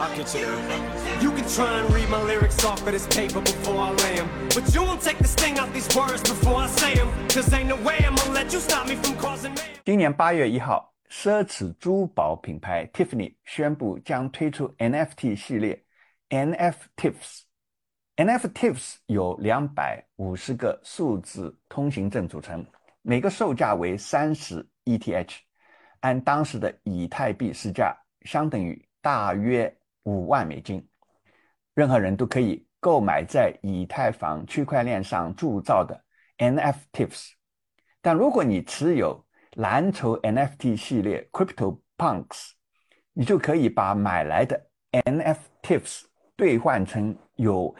I'll get you there. You can try and read my lyrics off of this paper before I lay them. But you won't take the sting out these words before I say them. Cause ain't no way I'm gonna let you stop me from causing me. 今年八月一号，奢侈珠宝品牌 Tiffany 宣布将推出 NFT 系列 NFTs。NFTs 由两百五十个数字通行证组成，每个售价为三十 ETH，按当时的以太币市价，相等于大约五万美金。任何人都可以购买在以太坊区块链上铸造的 NFTs，但如果你持有蓝筹 NFT 系列 CryptoPunks，你就可以把买来的 NFTs 兑换成有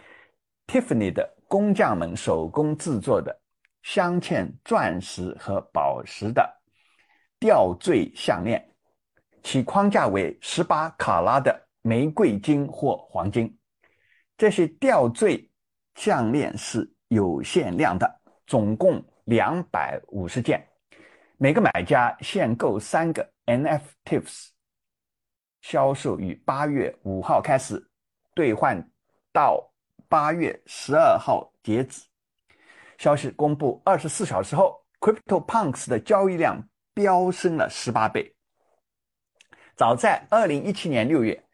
Tiffany 的工匠们手工制作的镶嵌钻石和宝石的吊坠项链，其框架为十八卡拉的玫瑰金或黄金。这些吊坠项链是有限量的，总共两百五十件，每个买家限购三个 NFTs，销售于八月五号开始，兑换到八月十二号截止。消息公布二十四小时后，CryptoPunks 的交易量飙升了十八倍。早在二零一七年六月，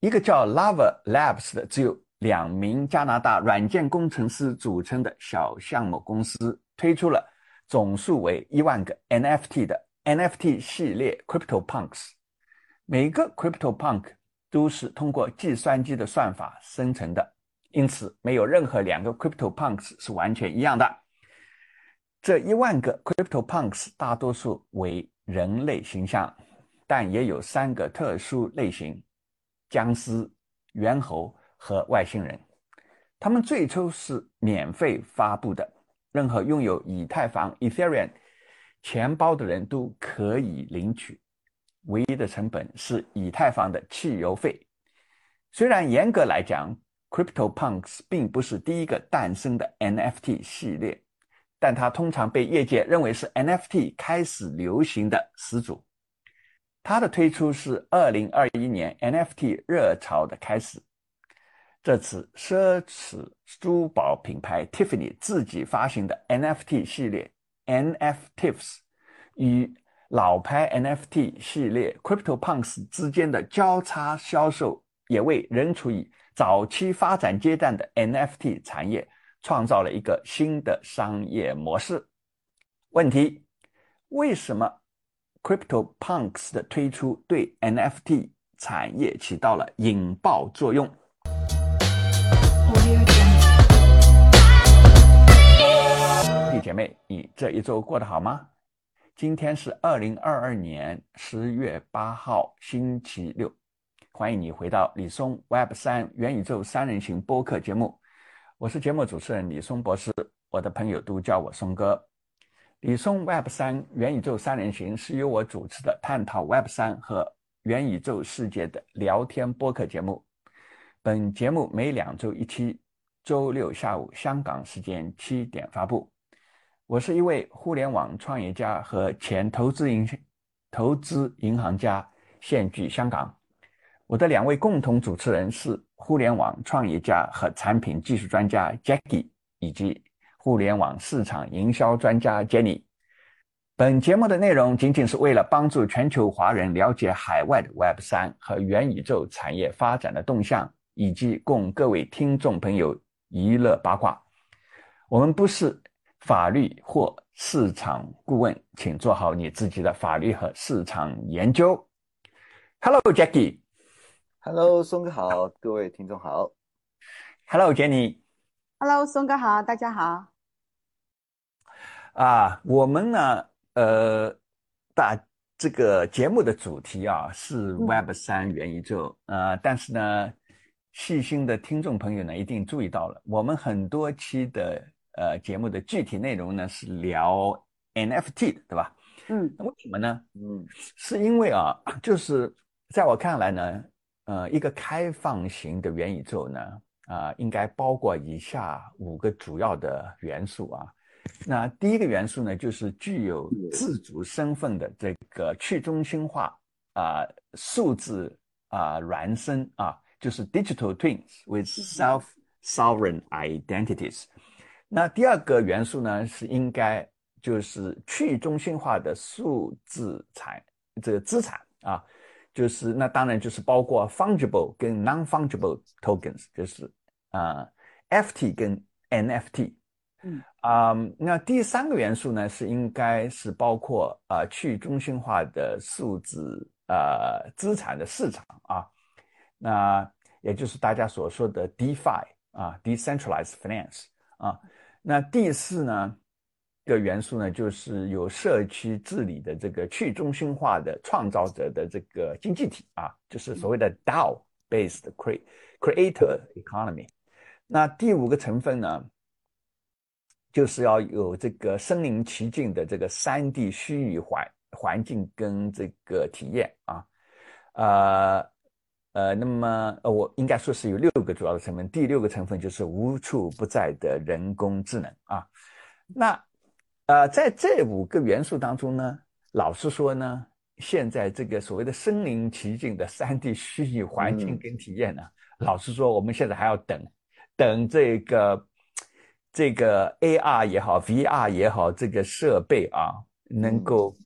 一个叫 Lava Labs 的只有两名加拿大软件工程师组成的小项目公司推出了总数为一万个 NFT 的 NFT 系列 CryptoPunks。每个 CryptoPunk 都是通过计算机的算法生成的，因此没有任何两个 CryptoPunks 是完全一样的。这一万个 CryptoPunks 大多数为人类形象，但也有三个特殊类型：僵尸、猿猴和外星人。他们最初是免费发布的，任何拥有以太坊 （Ethereum） 钱包的人都可以领取。唯一的成本是以太坊的汽油费。虽然严格来讲，CryptoPunks 并不是第一个诞生的 NFT 系列，但它通常被业界认为是 NFT 开始流行的始祖。它的推出是2021年 NFT 热潮的开始。这次奢侈珠宝品牌 Tiffany 自己发行的 NFT 系列 NFTs 与老牌 NFT 系列 CryptoPunks 之间的交叉销售，也为仍处于早期发展阶段的 NFT 产业创造了一个新的商业模式。问题：为什么 CryptoPunks 的推出对 NFT 产业起到了引爆作用？弟姐妹，你这一周过得好吗？今天是二零二二年十月八号，星期六。欢迎你回到李松 Web 三元宇宙三人行播客节目，我是节目主持人李松博士，我的朋友都叫我松哥。李松 Web 三元宇宙三人行是由我主持的探讨 Web 三和元宇宙世界的聊天播客节目。本节目每两周一期，周六下午香港时间七点发布。我是一位互联网创业家和前投资银投资银行家，现居香港。我的两位共同主持人是互联网创业家和产品技术专家 Jackie，以及互联网市场营销专家 Jenny。本节目的内容仅仅是为了帮助全球华人了解海外的 Web 三和元宇宙产业发展的动向，以及供各位听众朋友娱乐八卦。我们不是。法律或市场顾问，请做好你自己的法律和市场研究。Hello，Jackie。Hello，松哥好，各位听众好。Hello，Jenny。Hello，松哥好，大家好。啊，我们呢，呃，大这个节目的主题啊是 Web 三元宇宙，呃，但是呢，细心的听众朋友呢一定注意到了，我们很多期的。呃，节目的具体内容呢是聊 NFT 的，对吧？嗯，为什么呢？嗯，是因为啊，就是在我看来呢，呃，一个开放型的元宇宙呢，啊，应该包括以下五个主要的元素啊。那第一个元素呢，就是具有自主身份的这个去中心化啊，数字啊孪生啊，就是 digital twins with self sovereign identities。那第二个元素呢，是应该就是去中心化的数字产这个资产啊，就是那当然就是包括 fungible 跟 non-fungible tokens，就是啊 FT 跟 NFT。嗯啊、那第三个元素呢，是应该是包括啊、去中心化的数字呃资产的市场啊，那也就是大家所说的 DeFi 啊，decentralized finance 啊。那第四呢的元素呢，就是有社区治理的这个去中心化的创造者的这个经济体啊，就是所谓的 DAO-based cre creator economy。那第五个成分呢，就是要有这个身临其境的这个三 D 虚拟环环境跟这个体验啊，呃呃，那么呃，我应该说是有六个主要的成分，第六个成分就是无处不在的人工智能啊。那呃，在这五个元素当中呢，老实说呢，现在这个所谓的身临其境的三 D 虚拟环境嗯跟体验呢，老实说，我们现在还要等，等这个这个 AR 也好，VR 也好，这个设备啊，能够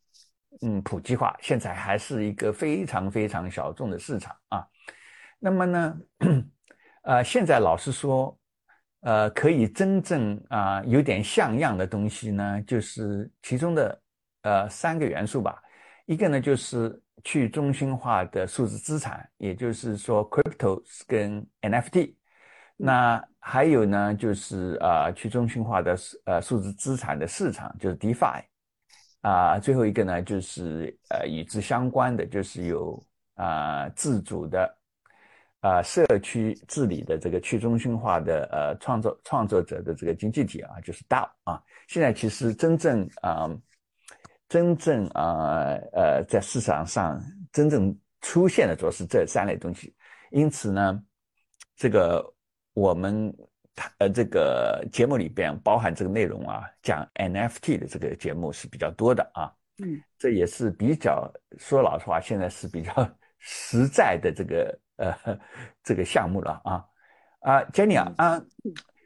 嗯普及化，现在还是一个非常非常小众的市场啊。那么呢，呃，现在老实说，呃，可以真正啊、有点像样的东西呢，就是其中的呃三个元素吧。一个呢就是去中心化的数字资产，也就是说 cryptos 跟 NFT。那还有呢，就是呃去中心化的呃数字资产的市场，就是 DeFi。啊、最后一个呢，就是呃与之相关的，就是有啊、自主的啊、社区治理的这个去中心化的呃创作创作者的这个经济体啊，就是 DAO 啊。现在其实真正啊、真正啊呃在市场上真正出现的主要是这三类东西。因此呢，这个我们呃这个节目里边包含这个内容啊，讲 NFT 的这个节目是比较多的啊。嗯，这也是比较说老实话，现在是比较 实在的这个呃这个项目了啊啊，Jenny 啊啊，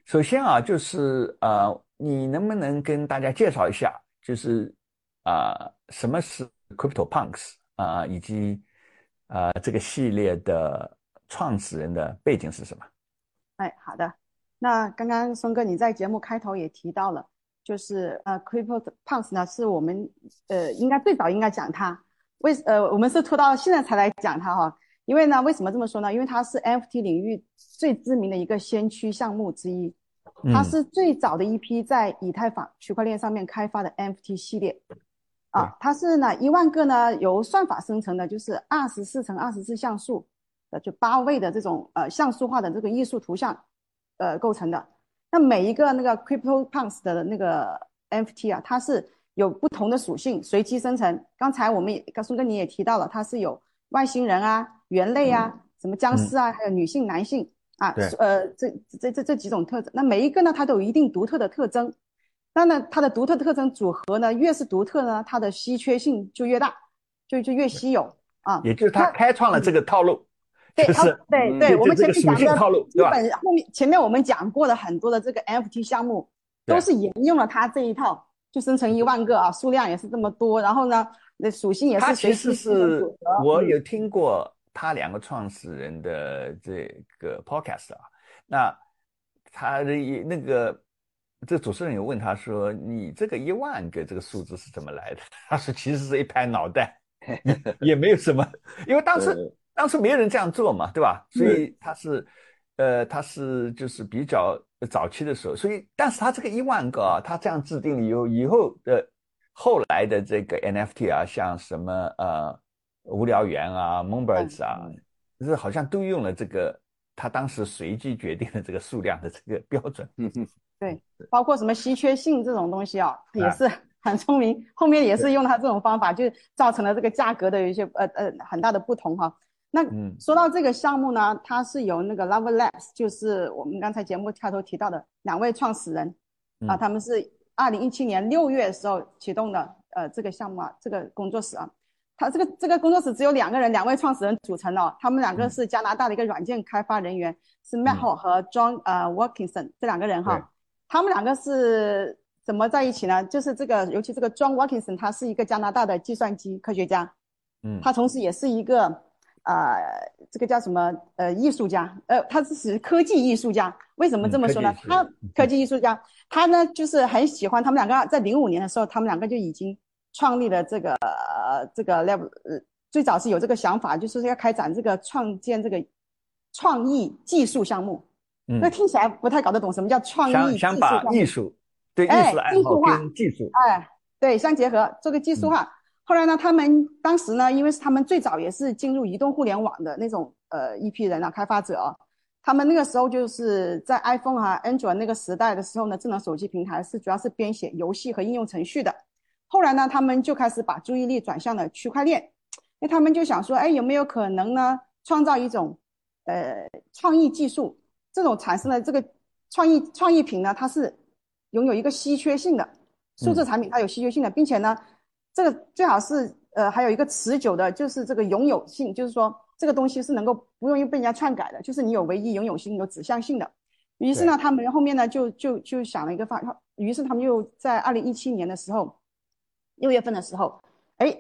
首先啊就是呃，你能不能跟大家介绍一下，就是啊什么是 CryptoPunks 啊，以及啊这个系列的创始人的背景是什么？哎，好的。那刚刚松哥你在节目开头也提到了，就是呃，Crypto Punks 呢是我们呃应该最早应该讲它，为呃我们是拖到现在才来讲它哈，因为呢为什么这么说呢？因为它是 NFT 领域最知名的一个先驱项目之一，它嗯是最早的一批在以太坊区块链上面开发的 NFT 系列。啊，它是呢一万个呢由算法生成的，就是二十四乘二十四像素的，就八位的这种呃像素化的这个艺术图像，呃构成的。那每一个那个 Crypto Punks 的那个 NFT 啊，它是有不同的属性，随机生成。刚才我们也，刚松哥你也提到了，它是有外星人啊、猿类啊、什么僵尸啊，还有女性、男性啊对，呃，这这这这几种特征。那每一个呢，它都有一定独特的特征。那呢，它的独特特征组合呢，越是独特呢，它的稀缺性就越大，就就越稀有啊。也就是它开创了这个套路，对，它就是嗯对对，就我们前面讲的套路，基对吧？本后面前面我们讲过的很多的这个 NFT 项目，都是沿用了他这一套，就生成一万个啊，数量也是这么多，然后呢，那属性也是随其实机是我有听过他两个创始人的这个 podcast 啊，那他的一那个这主持人有问他说：“你这个一万个这个数字是怎么来的？” 他说：“其实是一拍脑袋，也没有什么，因为当时对当时没有人这样做嘛，对吧？所以他是呃他是就是比较早期的时候，所以但是他这个一万个啊，他这样制定了以后，以后的后来的这个 NFT 啊，像什么呃无聊猿啊、Moonbirds 啊，是好像都用了这个他当时随机决定的这个数量的这个标准。嗯嗯，对，包括什么稀缺性这种东西啊，也啊是很聪明。后面也是用他这种方法，就造成了这个价格的一些呃呃很大的不同哈。那嗯。说到这个项目呢，它是由那个 Love Labs，就是我们刚才节目开头提到的两位创始人啊，嗯。他们是二零一七年六月的时候启动的呃这个项目啊，这个工作室啊，他这个这个工作室只有两个人，两位创始人组成的，他们两个是加拿大的一个软件开发人员，是 Matt Hall 和 John 呃 Watkinson 这两个人哈，他们两个是怎么在一起呢？就是这个，尤其这个 John Watkinson，他是一个加拿大的计算机科学家，嗯，他同时也是一个呃，这个叫什么呃艺术家，呃，他是属于科技艺术家。为什么这么说呢？他嗯科技艺术家，他呢就是很喜欢，他们两个在零五年的时候，他们两个就已经创立了这个呃这个 level，呃，最早是有这个想法，就是要开展这个创建这个创意技术项目。嗯那听起来不太搞得懂什么叫创意技术想把艺术对艺哎术爱好跟技术，哎，对，相结合，做个技术化。后来呢，他们当时呢，因为是他们最早也是进入移动互联网的那种呃一批人啊，开发者啊，他们那个时候就是在 iPhone 啊、Android 那个时代的时候呢，智能手机平台是主要是编写游戏和应用程序的。后来呢，他们就开始把注意力转向了区块链，因为他们就想说，哎，有没有可能呢，创造一种呃创意技术，这种产生的这个创意创意品呢，它是拥有一个稀缺性的，数字产品它有稀缺性的，并且呢，这个最好是呃还有一个持久的，就是这个拥有性，就是说这个东西是能够不容易被人家篡改的，就是你有唯一拥有性、有指向性的。于是呢，他们后面呢就就就想了一个方，于是他们又在二零一七年的时候，六月份的时候，哎，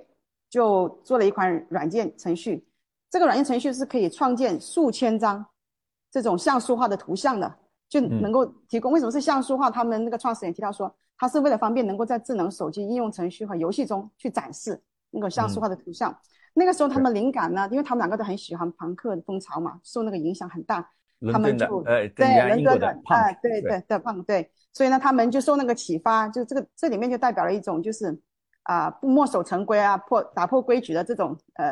就做了一款软件程序。这个软件程序是可以创建数千张这种像素化的图像的，就能够提供。为什么是像素化？他们那个创始人提到说，他是为了方便能够在智能手机应用程序和游戏中去展示那个像素化的图像。那个时候他们灵感呢，因为他们两个都很喜欢朋克风潮嘛，受那个影响很大。他们就呃，对伦敦的，哎，对对的胖对，所以呢，他们就受那个启发，就这个这里面就代表了一种就是啊不墨守成规啊，破打破规矩的这种呃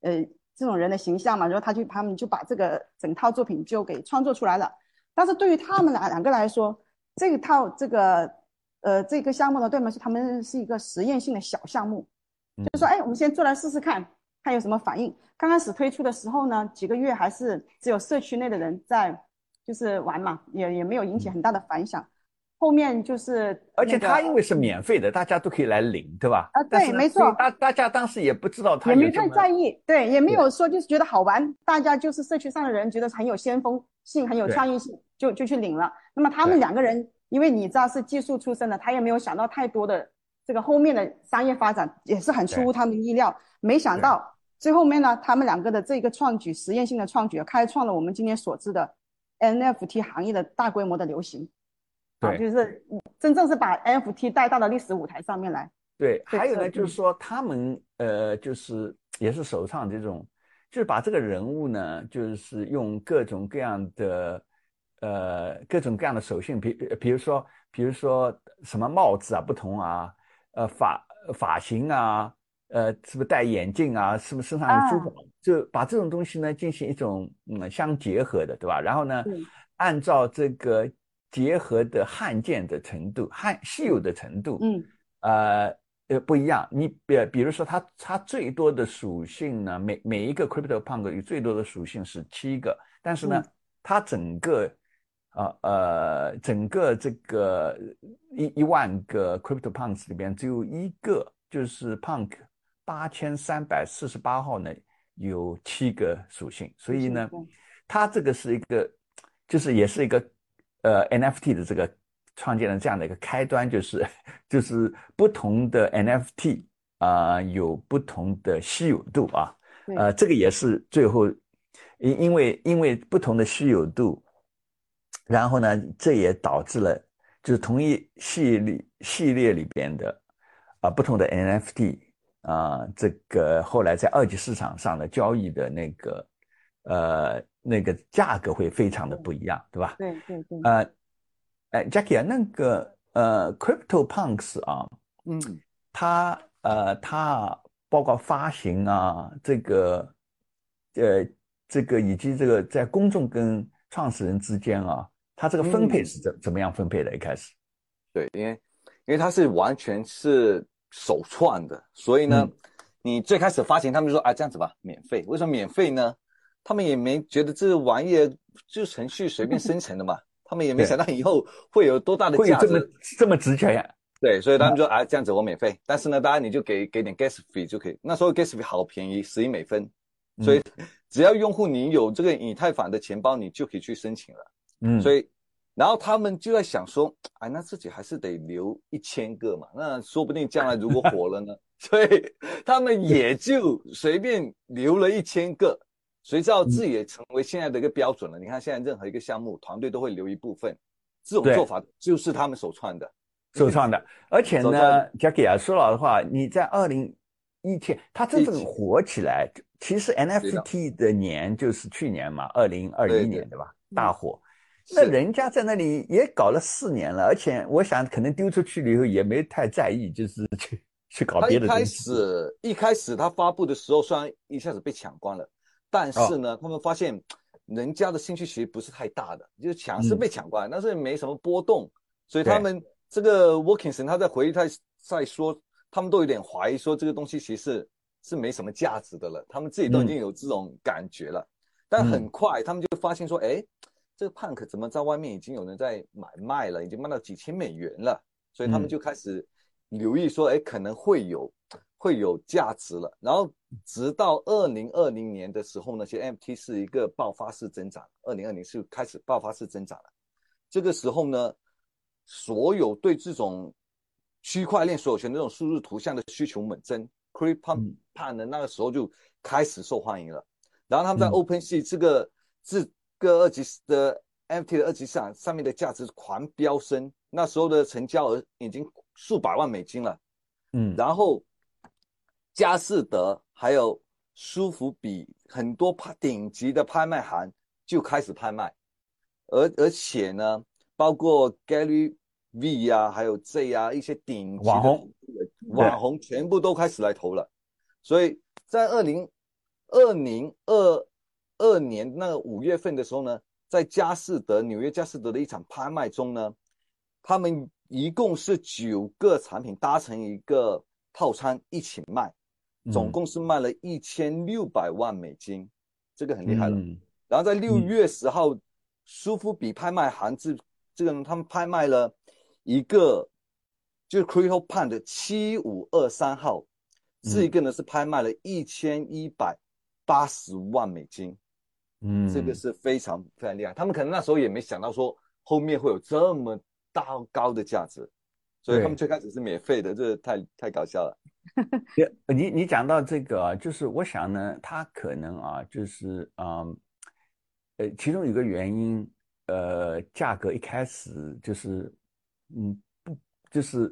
呃这种人的形象嘛，然后他就他们就把这个整套作品就给创作出来了。但是对于他们两两个来说，这一套这个呃这个项目呢，对他们是他们是一个实验性的小项目，就说哎，我们先做来试试看，看有什么反应。刚开始推出的时候呢，几个月还是只有社区内的人在就是玩嘛，也也没有引起很大的反响。后面就是而且那个它因为是免费的，大家都可以来领，对吧？啊对没错大大家当时也不知道它也没太在意，对，也没有说就是觉得好玩，大家就是社区上的人觉得很有先锋性、很有创意性，就就去领了。那么他们两个人，因为你知道是技术出身的，他也没有想到太多的这个后面的商业发展，也是很出乎他们意料。没想到最后面呢，他们两个的这个创举，实验性的创举，开创了我们今天所知的 NFT 行业的大规模的流行。啊，对就是真正是把 NFT 带到了历史舞台上面来。对，还有呢，就是说他们呃，就是也是首创这种，就是把这个人物呢，就是用各种各样的呃各种各样的手信，比比如说比如说什么帽子啊不同啊，呃发发型啊，呃是不是戴眼镜啊，是不是身上有珠宝，就把这种东西呢进行一种嗯相结合的，对吧？然后呢嗯，按照这个结合的罕见的程度、罕稀有的程度，嗯。呃呃不一样。你比比如说它它最多的属性呢，每每一个 Crypto Punk 有最多的属性是七个，但是呢嗯，它整个呃呃整个这个一一万个 Crypto Punks 里边只有一个，就是 Punk 八千三百四十八号呢有七个属性，所以呢，它这个是一个就是也是一个呃 NFT 的这个创建了这样的一个开端，就是 就是不同的 NFT 啊、有不同的稀有度啊，呃，这个也是最后因因为因为不同的稀有度，然后呢，这也导致了就是同一系列系列里边的啊、不同的 NFT 啊、这个后来在二级市场上的交易的那个呃那个价格会非常的不一样，对吧？对对对，呃，哎，Jackie 啊，那个呃，Crypto Punks 啊，嗯，它呃，它包括发行啊，这个呃，这个以及这个在公众跟创始人之间啊，它这个分配嗯是怎怎么样分配的？一开始，对，因为因为它是完全是首创的，所以呢，嗯你最开始发行，他们就说啊这样子吧，免费。为什么免费呢？他们也没觉得这玩意儿就是程序随便生成的嘛，他们也没想到以后会有多大的价会这么值。这么值钱呀？对，所以他们说啊这样子我免费，但是呢，当然你就给给点 gas fee 就可以。那时候 gas fee 好便宜，十一美分，所以只要用户你有这个以太坊的钱包，你就可以去申请了。嗯，所以，然后他们就在想说，哎，那自己还是得留一千个嘛，那说不定将来如果火了呢，所以他们也就随便留了一千个。谁知道自己也成为现在的一个标准了？你看现在任何一个项目团队都会留一部分，这种做法就是他们首创的。首创的，而且呢，Jackie 啊，说老实话，你在二零一七，它真正火起来，其实 NFT 的。年就是去年嘛，二零二一年对吧？大火，那人家在那里也搞了四年了，而且我想可能丢出去了以后也没太在意，就是去 去搞别的东西。一开始一开始他发布的时候，虽然一下子被抢光了，但是呢，他们发现人家的兴趣其实不是太大的，就是抢是被抢过来，但是没什么波动，所以他们。这个 Workingson 他在回忆他在说，他们都有点怀疑说这个东西其实是没什么价值的了，他们自己都已经有这种感觉了。但很快他们就发现说，哎，这个 Punk 怎么在外面已经有人在买卖了，已经卖到几千美元了，所以他们就开始留意说，哎，可能会有会有价值了。然后直到二零二零年的时候呢，其实 MT 是一个爆发式增长，二零二零是开始爆发式增长了。这个时候呢。所有对这种区块链所有权的这种数字图像的需求猛增，Crypto Pan 的那个时候就开始受欢迎了。然后他们在 OpenSea 这个这个二级的 NFT 的二级市场上面的价值狂飙升，那时候的成交额已经数百万美金了。嗯，然后佳士得还有舒服比很多拍顶级的拍卖行就开始拍卖，而而且呢。包括 Gary V 呀，还有 Z 呀，一些顶级网红网红全部都开始来投了。所以在二零二零二二年那个五月份的时候呢，在佳士得纽约佳士得的一场拍卖中呢，他们一共是九个产品搭成一个套餐一起卖，总共是卖了一千六百万美金，这个很厉害了。然后在六月十号，舒夫比拍卖行这这个他们拍卖了一个，就是 Crypto Pan 的七五二三号，这一个呢是拍卖了一千一百八十万美金，嗯，这个是非常非常厉害。他们可能那时候也没想到说后面会有这么大高的价值，所以他们最开始是免费的，这太太搞笑了。你你讲到这个，就是我想呢，他可能啊，就是嗯，呃，其中有个原因。呃，价格一开始就是，嗯，不，就是，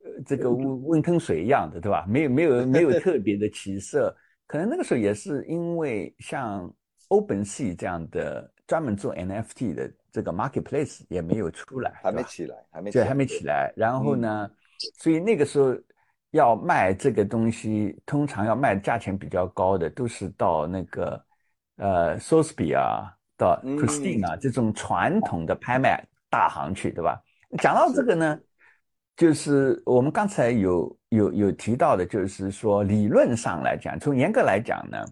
呃，这个温温吞水一样的，对吧？没有没有没有特别的起色。可能那个时候也是因为像 OpenSea 这样的专门做 NFT 的这个 marketplace 也没有出来，还没起来，还没对，还没起来。然后呢，所以那个时候要卖这个东西，通常要卖价钱比较高的，都是到那个呃 s o t h b y 啊。到 Christine 啊，这种传统的拍卖大行去，对吧？讲到这个呢，就是我们刚才有有有提到的，就是说理论上来讲，从严格来讲呢，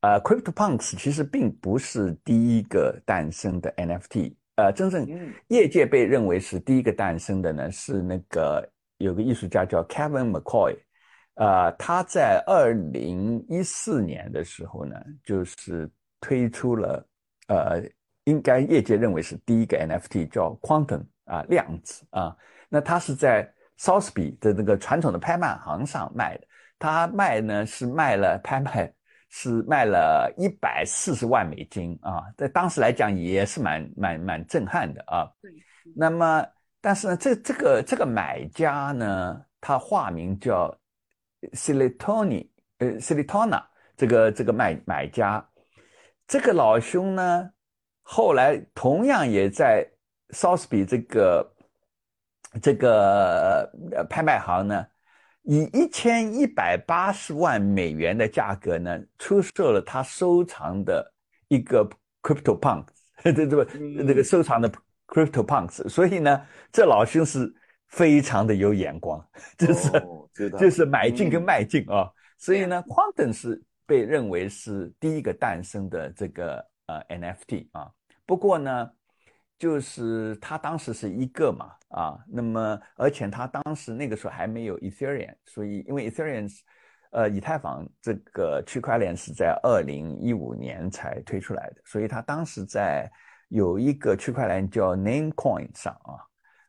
呃，CryptoPunks 其实并不是第一个诞生的 NFT，呃，真正业界被认为是第一个诞生的呢，是那个有个艺术家叫 Kevin McCoy，呃，他在二零一四年的时候呢，就是推出了。呃，应该业界认为是第一个 NFT 叫 Quantum 啊，量子啊。那他是在 s o t h b y 的那个传统的拍卖行上卖的。他卖呢是卖了拍卖是卖了一百四十万美金啊，在当时来讲也是蛮蛮蛮震撼的啊。对。那么，但是呢，这这个这个买家呢，他化名叫 s i l i t o n i 呃 s i l i t o n a 这个这个买买家。这个老兄呢，后来同样也在 s o t h b y 这个这个拍卖行呢，以一千一百八十万美元的价格呢，出售了他收藏的一个 Crypto Punks，这这个这个收藏的 Crypto Punks。所以呢，这老兄是非常的有眼光，就是就是买进跟卖进啊。所以呢，Quantum 是。被认为是第一个诞生的这个呃 NFT 啊，不过呢，就是他当时是一个嘛，啊，那么而且他当时那个时候还没有 Ethereum，所以因为 Ethereum，呃，以太坊这个区块链是在二零一五年才推出来的，所以他当时在有一个区块链叫 Namecoin 上啊，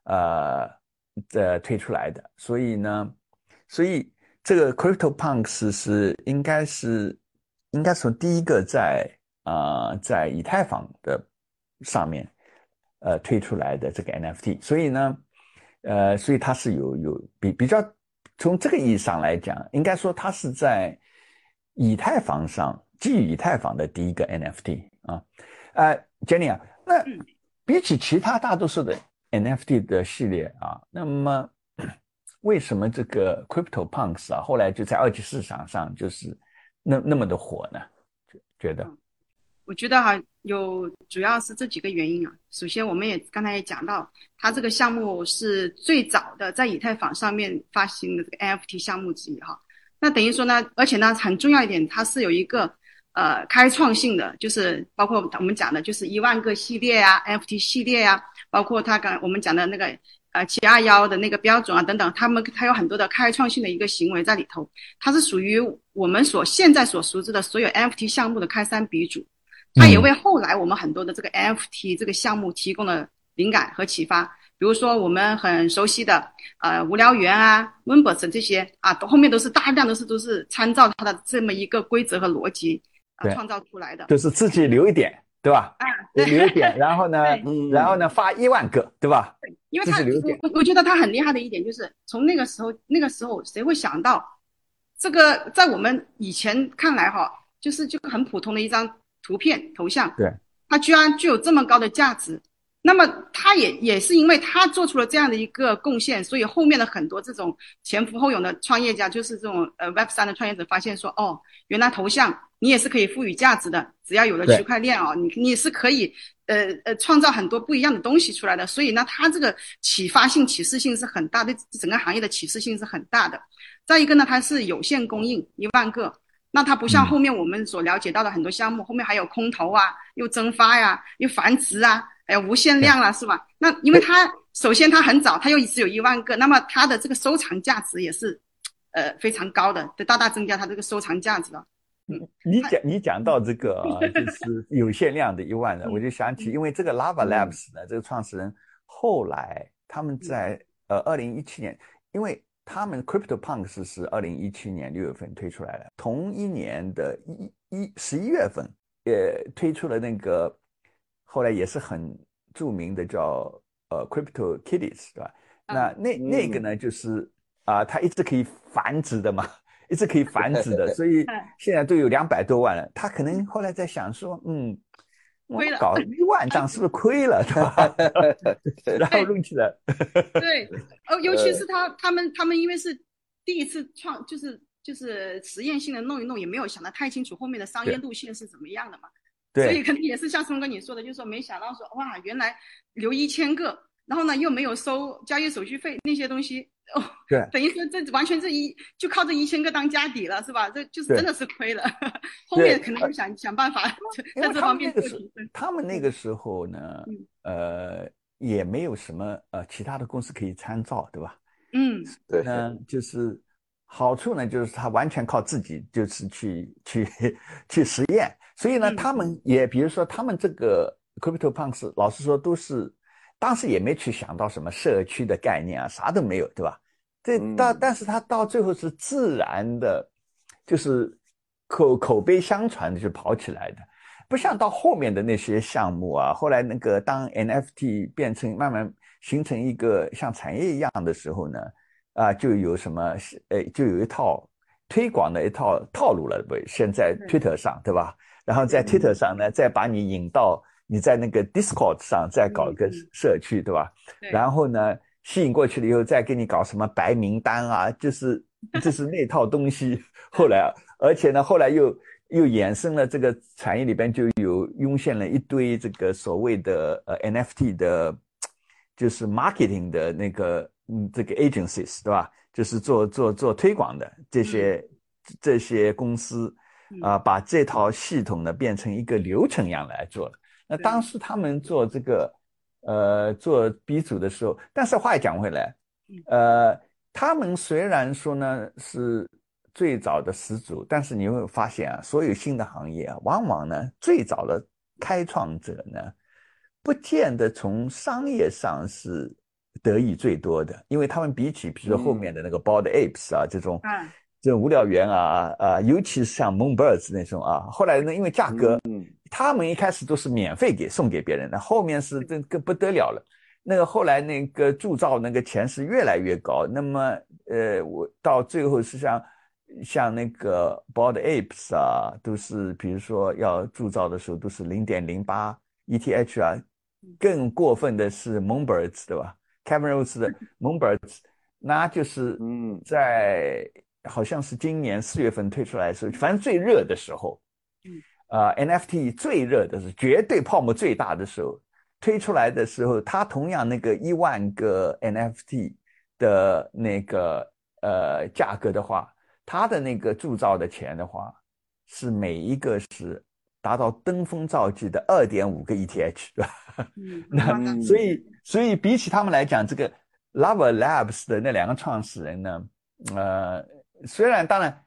呃，这推出来的，所以呢，所以这个 CryptoPunks 是应该是应该从第一个在啊在以太坊的上面。呃，推出来的这个 NFT，所以呢，呃，所以它是有有比比较，从这个意义上来讲，应该说它是在以太坊上基于以太坊的第一个 NFT 啊。呃，Jenny 啊，那比起其他大多数的 NFT 的系列啊，那么 为什么这个 CryptoPunks 啊后来就在二级市场上就是那那么的火呢？觉得？我觉得哈，有主要是这几个原因啊。首先，我们也刚才也讲到，它这个项目是最早的在以太坊上面发行的这个 NFT 项目之一哈。那等于说呢，而且呢，很重要一点，它是有一个呃开创性的，就是包括我们讲的，就是一万个系列啊，NFT 系列啊，包括他刚我们讲的那个呃七二幺的那个标准啊等等，他们他有很多的开创性的一个行为在里头。它是属于我们所现在所熟知的所有 NFT 项目的开山鼻祖。它也为后来我们很多的这个 NFT 这个项目提供了灵感和启发。比如说我们很熟悉的呃无聊猿啊、w i n b e r s 这些啊，后面都是大量都是都是参照它的这么一个规则和逻辑啊创造出来的。就是自己留一点，对吧？啊，留一点，然后呢，然后呢发一万个，对吧？对，因为他我我觉得他很厉害的一点就是从那个时候那个时候谁会想到这个在我们以前看来哈，就是就很普通的一张。图片头像，对，它居然具有这么高的价值，那么他也也是因为他做出了这样的一个贡献，所以后面的很多这种前赴后拥的创业家，就是这种呃 Web 三的创业者，发现说，哦，原来头像你也是可以赋予价值的，只要有了区块链哦，你你是可以呃呃创造很多不一样的东西出来的，所以呢，它这个启发性、启示性是很大的，整个行业的启示性是很大的。再一个呢，它是有限供应，一万个。那它不像后面我们所了解到的很多项目，后面还有空投啊，又蒸发呀，又繁殖啊，还有无限量了，是吧？那因为它首先它很早，它又只有一万个，那么它的这个收藏价值也是，呃，非常高的，就大大增加它这个收藏价值了。嗯，你讲你讲到这个啊，就是有限量的一万人，我就想起，因为这个 Lava Labs 呢，这个创始人后来他们在呃二零一七年，因为。他们 CryptoPunks 是二零一七年六月份推出来的，同一年的一一十一月份，也推出了那个，后来也是很著名的叫呃 Crypto Kitties，对吧？那那那个呢，就是啊，它一直可以繁殖的嘛，一直可以繁殖的，所以现在都有两百多万了。他可能后来在想说，嗯。亏了，搞一万张是不是亏了，对吧？然后弄起来。对，哦，尤其是他他们他们因为是第一次创，就是就是实验性的弄一弄，也没有想得太清楚后面的商业路线是怎么样的嘛。对。所以肯定也是像松哥你说的，就是说没想到说哇，原来留一千个，然后呢又没有收交易手续费那些东西。哦，对，等于说这完全这一就靠这一千个当家底了，是吧？这就是真的是亏了。后面可能就想想办法在这方面。他们那个时候呢，呃，也没有什么呃其他的公司可以参照，对吧？嗯，对。呢，就是好处呢，就是他完全靠自己，就是去去 去实验。所以呢，他们也比如说，他们这个 CryptoPunks，老实说都是。当时也没去想到什么社区的概念啊，啥都没有，对吧？这到但是他到最后是自然的，就是口口碑相传的就跑起来的，不像到后面的那些项目啊。后来那个当 NFT 变成慢慢形成一个像产业一样的时候呢，啊，就有什么呃，就有一套推广的一套套路了，不？现在 Twitter 上，对吧？然后在 Twitter 上呢，再把你引到。你在那个 Discord 上再搞一个社区，对吧？然后呢，吸引过去了以后，再给你搞什么白名单啊？就是就是那套东西。后来，而且呢，后来又又衍生了这个产业里边就有涌现了一堆这个所谓的呃 NFT 的，就是 marketing 的那个嗯这个 agencies，对吧？就是做做做推广的这些这些公司啊，把这套系统呢变成一个流程一样来做了。那当时他们做这个呃做 B 组的时候，但是话讲回来，呃，他们虽然说呢是最早的始祖，但是你会发现啊，所有新的行业啊，往往呢最早的开创者呢，不见得从商业上是得益最多的，因为他们比起比如说后面的那个 Bored Apes 啊这种。嗯这种无聊猿啊啊，尤其是像 Moonbirds 那种啊，后来呢，因为价格，嗯。他们一开始都是免费给送给别人的，后面是这个不得了了。那个后来那个铸造那个钱是越来越高，那么呃，我到最后是像像那个 Bored Apes 啊，都是比如说要铸造的时候都是零点零八 ETH 啊，更过分的是 Moonbirds 对吧 Rose 的 Moonbirds，那就是嗯。在好像是今年四月份推出来的时候，反正最热的时候，嗯，啊、NFT 最热的是绝对泡沫最大的时候，推出来的时候，它同样那个一万个 NFT 的那个呃价格的话，它的那个铸造的钱的话，是每一个是达到登峰造极的二点五个 ETH，对吧？嗯，那嗯所以，所以比起他们来讲，这个 Lava Labs 的那两个创始人呢，呃，虽然当然，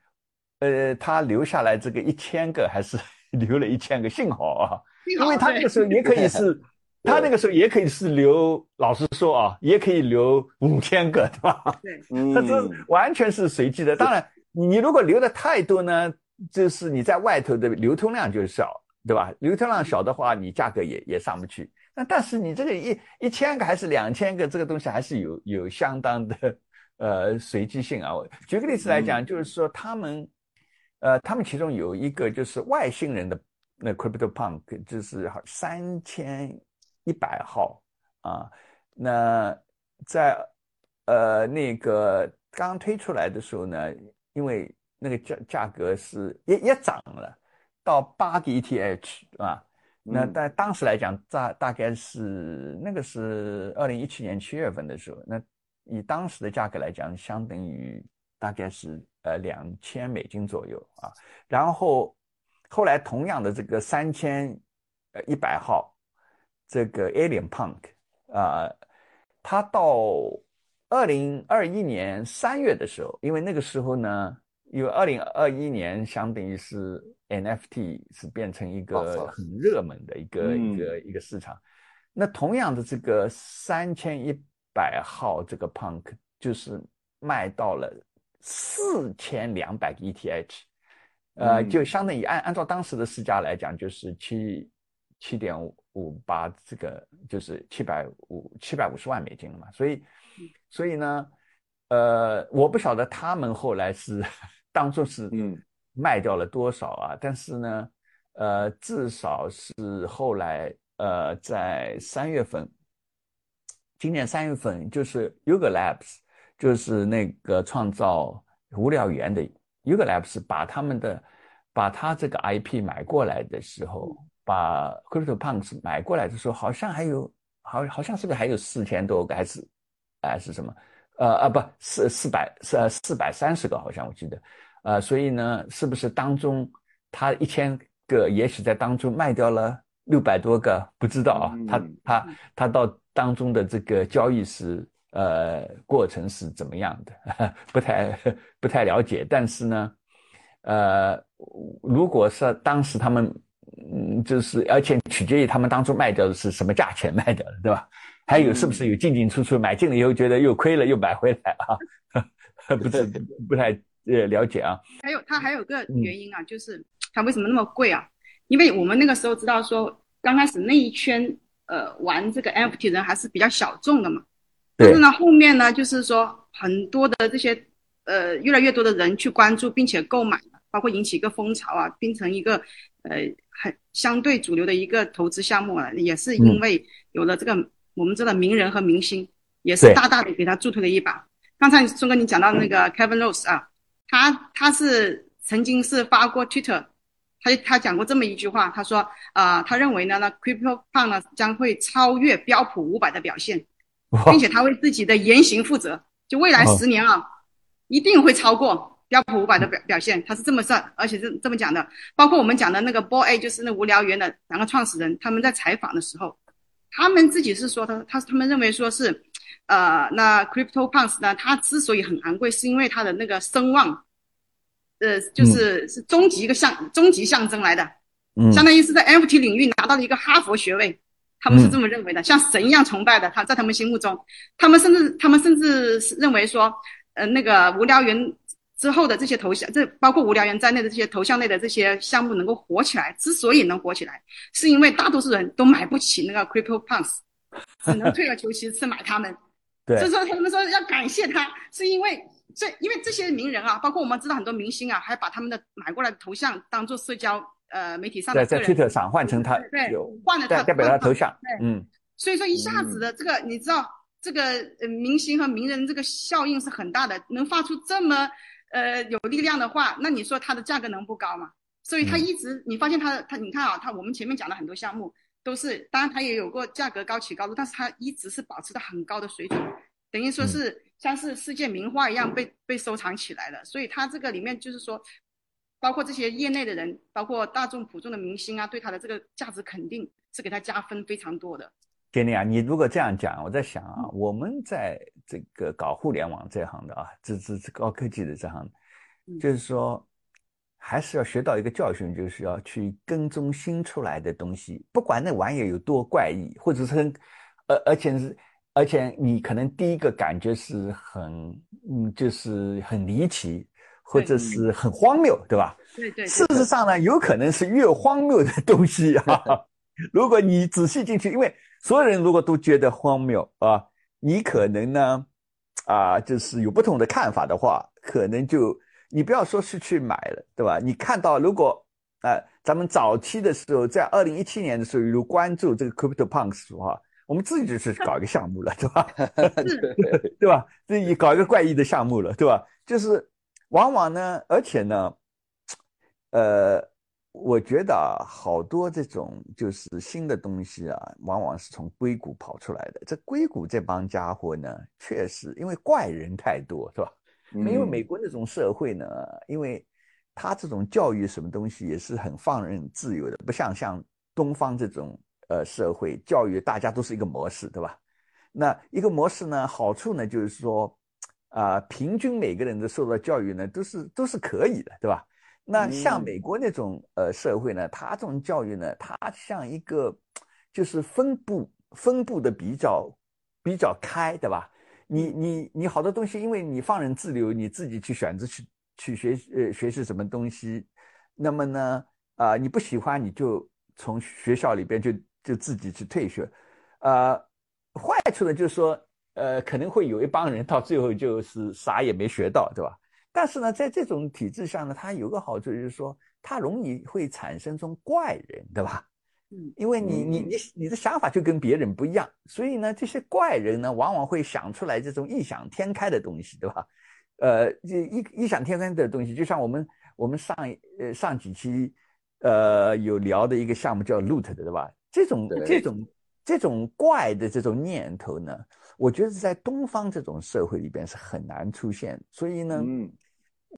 呃，他留下来这个一千个，还是 留了一千个，幸好啊，因为他那个时候也可以是，他那个时候也可以是留，老实说啊，也可以留五千个，对吧？对，它这嗯完全是随机的。当然，你你如果留的太多呢，就是你在外头的流通量就少，对吧？流通量小的话，你价格也也上不去。那但是你这个一一千个还是两千个，这个东西还是有有相当的呃随机性啊。我举个例子来讲，就是说他们呃，他们其中有一个就是外星人的那 Crypto Punk，就是好三千一百号啊。那在呃那个刚推出来的时候呢，因为那个价价格是也也涨了到八个 ETH 啊。那嗯在当时来讲，大大概是那个是二零一七年七月份的时候，那以当时的价格来讲，相当于大概是呃两千美金左右啊。然后后来同样的这个三千呃一百号这个 Alien Punk 啊、它到二零二一年三月的时候，因为那个时候呢，因为二零二一年相当于是 NFT 是变成一个很热门的一个、嗯一个一个市场。那同样的这个三千一百号这个 Punk 就是卖到了四千两百个 ETH，呃，嗯。就相当于按按照当时的市价来讲，就是七七点五八，这个就是七百五七百五十万美金了嘛。所以，所以呢，呃，我不晓得他们后来是当做是嗯。卖掉了多少啊，但是呢，呃，至少是后来呃在三月份，今年三月份就是 Yuga Labs，就是那个创造无聊猿的 Yuga Labs 把他们的把他这个 IP 买过来的时候，把 CryptoPunks 买过来的时候，好像还有好好像是不是还有四千多个还是还是什么？呃啊不四四百四呃四百三十个好像我记得，呃所以呢是不是当中他一千个也许在当中卖掉了六百多个不知道啊，他嗯。他他到当中的这个交易是呃过程是怎么样的，不太 不太了解，但是呢，呃如果是当时他们嗯就是而且取决于他们当初卖掉的是什么价钱卖掉的，对吧？还有是不是有进进出出，买进了以后觉得又亏了又买回来啊？不太不太呃了解啊。还有它还有个嗯原因啊，就是它为什么那么贵啊？因为我们那个时候知道说，刚开始那一圈呃玩这个 NFT 人还是比较小众的嘛。但是呢，后面呢，就是说很多的这些呃越来越多的人去关注并且购买，包括引起一个风潮啊，变成一个呃很相对主流的一个投资项目了，也是因为有了这个、我们知道名人和明星，也是大大的给他助推了一把。刚才孙哥你讲到那个 Kevin Rose 啊，他他是曾经是发过 Twitter，他他讲过这么一句话，他说啊、呃他认为呢，那 Crypto Punk 呢将会超越标普五百的表现，并且他为自己的言行负责，就未来哦十年啊，一定会超过标普五百的表表现，他是这么算，而且是这么讲的。包括我们讲的那个 Boy A，就是那无聊猿的两个创始人，他们在采访的时候，他们自己是说他他他们认为说是，呃，那 CryptoPunks 呢，它之所以很昂贵，是因为它的那个声望，呃，就是是终极一个象终极象征来的，嗯相当于是在 NFT 领域拿到了一个哈佛学位，他们是这么认为的，像神一样崇拜的。他在他们心目中，他们甚至他们甚至是认为说，呃，那个无聊猿之后的这些头像，这包括无聊猿在内的这些头像类的这些项目能够火起来，之所以能火起来，是因为大多数人都买不起那个 CryptoPunks，只能退而求其次买他们。对所以说他们说要感谢他，是因为这因为这些名人啊，包括我们知道很多明星啊，还把他们的买过来的头像当做社交呃媒体上的在在个人 Twitter 上换成他对有换了他代代表他头像，对嗯。所以说一下子的这个，你知道这个呃明星和名人这个效应是很大的，能发出这么呃有力量的话，那你说它的价格能不高吗？所以它嗯。一直，你发现它它你看啊，它我们前面讲的很多项目都是，当然它也有过价格高起高落，但是它一直是保持的很高的水准，等于说是像是世界名画一样被被收藏起来了。所以它这个里面就是说，包括这些业内的人，包括大众普众的明星啊，对它的这个价值肯定是给它加分非常多的。杰尼啊，你如果这样讲，我在想啊，我们在这个搞互联网这行的啊，这这这高科技的这行，嗯就是说，还是要学到一个教训，就是要去跟踪新出来的东西，不管那玩意儿有多怪异，或者是很，而而且是，而且你可能第一个感觉是很，嗯，就是很离奇，或者是很荒谬，对吧？对对对事实上呢，有可能是越荒谬的东西啊。如果你仔细进去，因为所有人如果都觉得荒谬啊，你可能呢，啊，就是有不同的看法的话，可能就你不要说是去买了，对吧？你看到如果呃，咱们早期的时候，在二零一七年的时候，有关注这个 CryptoPunks 的话，我们自己就是搞一个项目了，对吧？对吧？自己搞一个怪异的项目了，对吧？就是往往呢，而且呢，呃，我觉得啊，好多这种就是新的东西啊，往往是从硅谷跑出来的。这硅谷这帮家伙呢，确实因为怪人太多，是吧？因为嗯美国那种社会呢，因为他这种教育什么东西也是很放任自由的，不像像东方这种呃社会教育，大家都是一个模式，对吧？那一个模式呢，好处呢就是说，啊、平均每个人的受到教育呢都是都是可以的，对吧？那像嗯美国那种呃社会呢，它这种教育呢，它像一个就是分布分布的比较比较开，对吧？你你你好多东西，因为你放任自流，你自己去选择去去学呃学习什么东西，那么呢啊、你不喜欢你就从学校里边就就自己去退学，呃，坏处呢就是说呃可能会有一帮人到最后就是啥也没学到，对吧？但是呢，在这种体制下呢，它有个好处就是说，它容易会产生这种怪人，对吧？嗯，因为你你你你的想法就跟别人不一样，所以呢，这些怪人呢，往往会想出来这种异想天开的东西，对吧？呃，这异异想天开的东西，就像我们我们上呃上几期呃有聊的一个项目叫 Loot 的，对吧？这种这种这种怪的这种念头呢，我觉得在东方这种社会里边是很难出现，所以呢，嗯。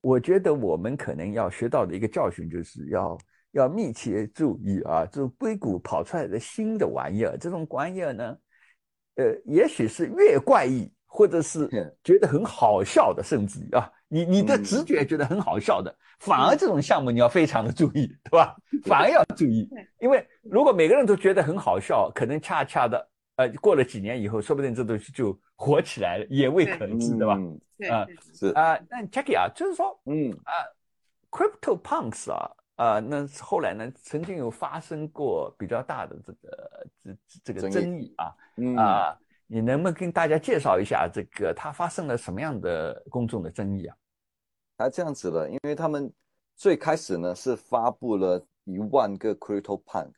我觉得我们可能要学到的一个教训，就是要要密切注意啊，这种硅谷跑出来的新的玩意儿，这种玩意儿呢，呃，也许是越怪异，或者是嗯 觉得很好笑的，甚至于啊，你你的嗯。直觉觉得很好笑的，反而这种项目你要非常的注意，对吧？反而要注意，因为如果每个人都觉得很好笑，可能恰恰的，呃，过了几年以后，说不定这东西就火起来了，也未可知，对吧？嗯对？啊是啊、那 Jackie 啊，就是说，嗯。啊，Crypto Punks 啊，啊、那后来呢，曾经有发生过比较大的这个这这个争议啊嗯。啊、你能不能跟大家介绍一下这个它发生了什么样的公众的争议啊？啊这样子的，因为他们最开始呢是发布了一万个 Crypto Punk，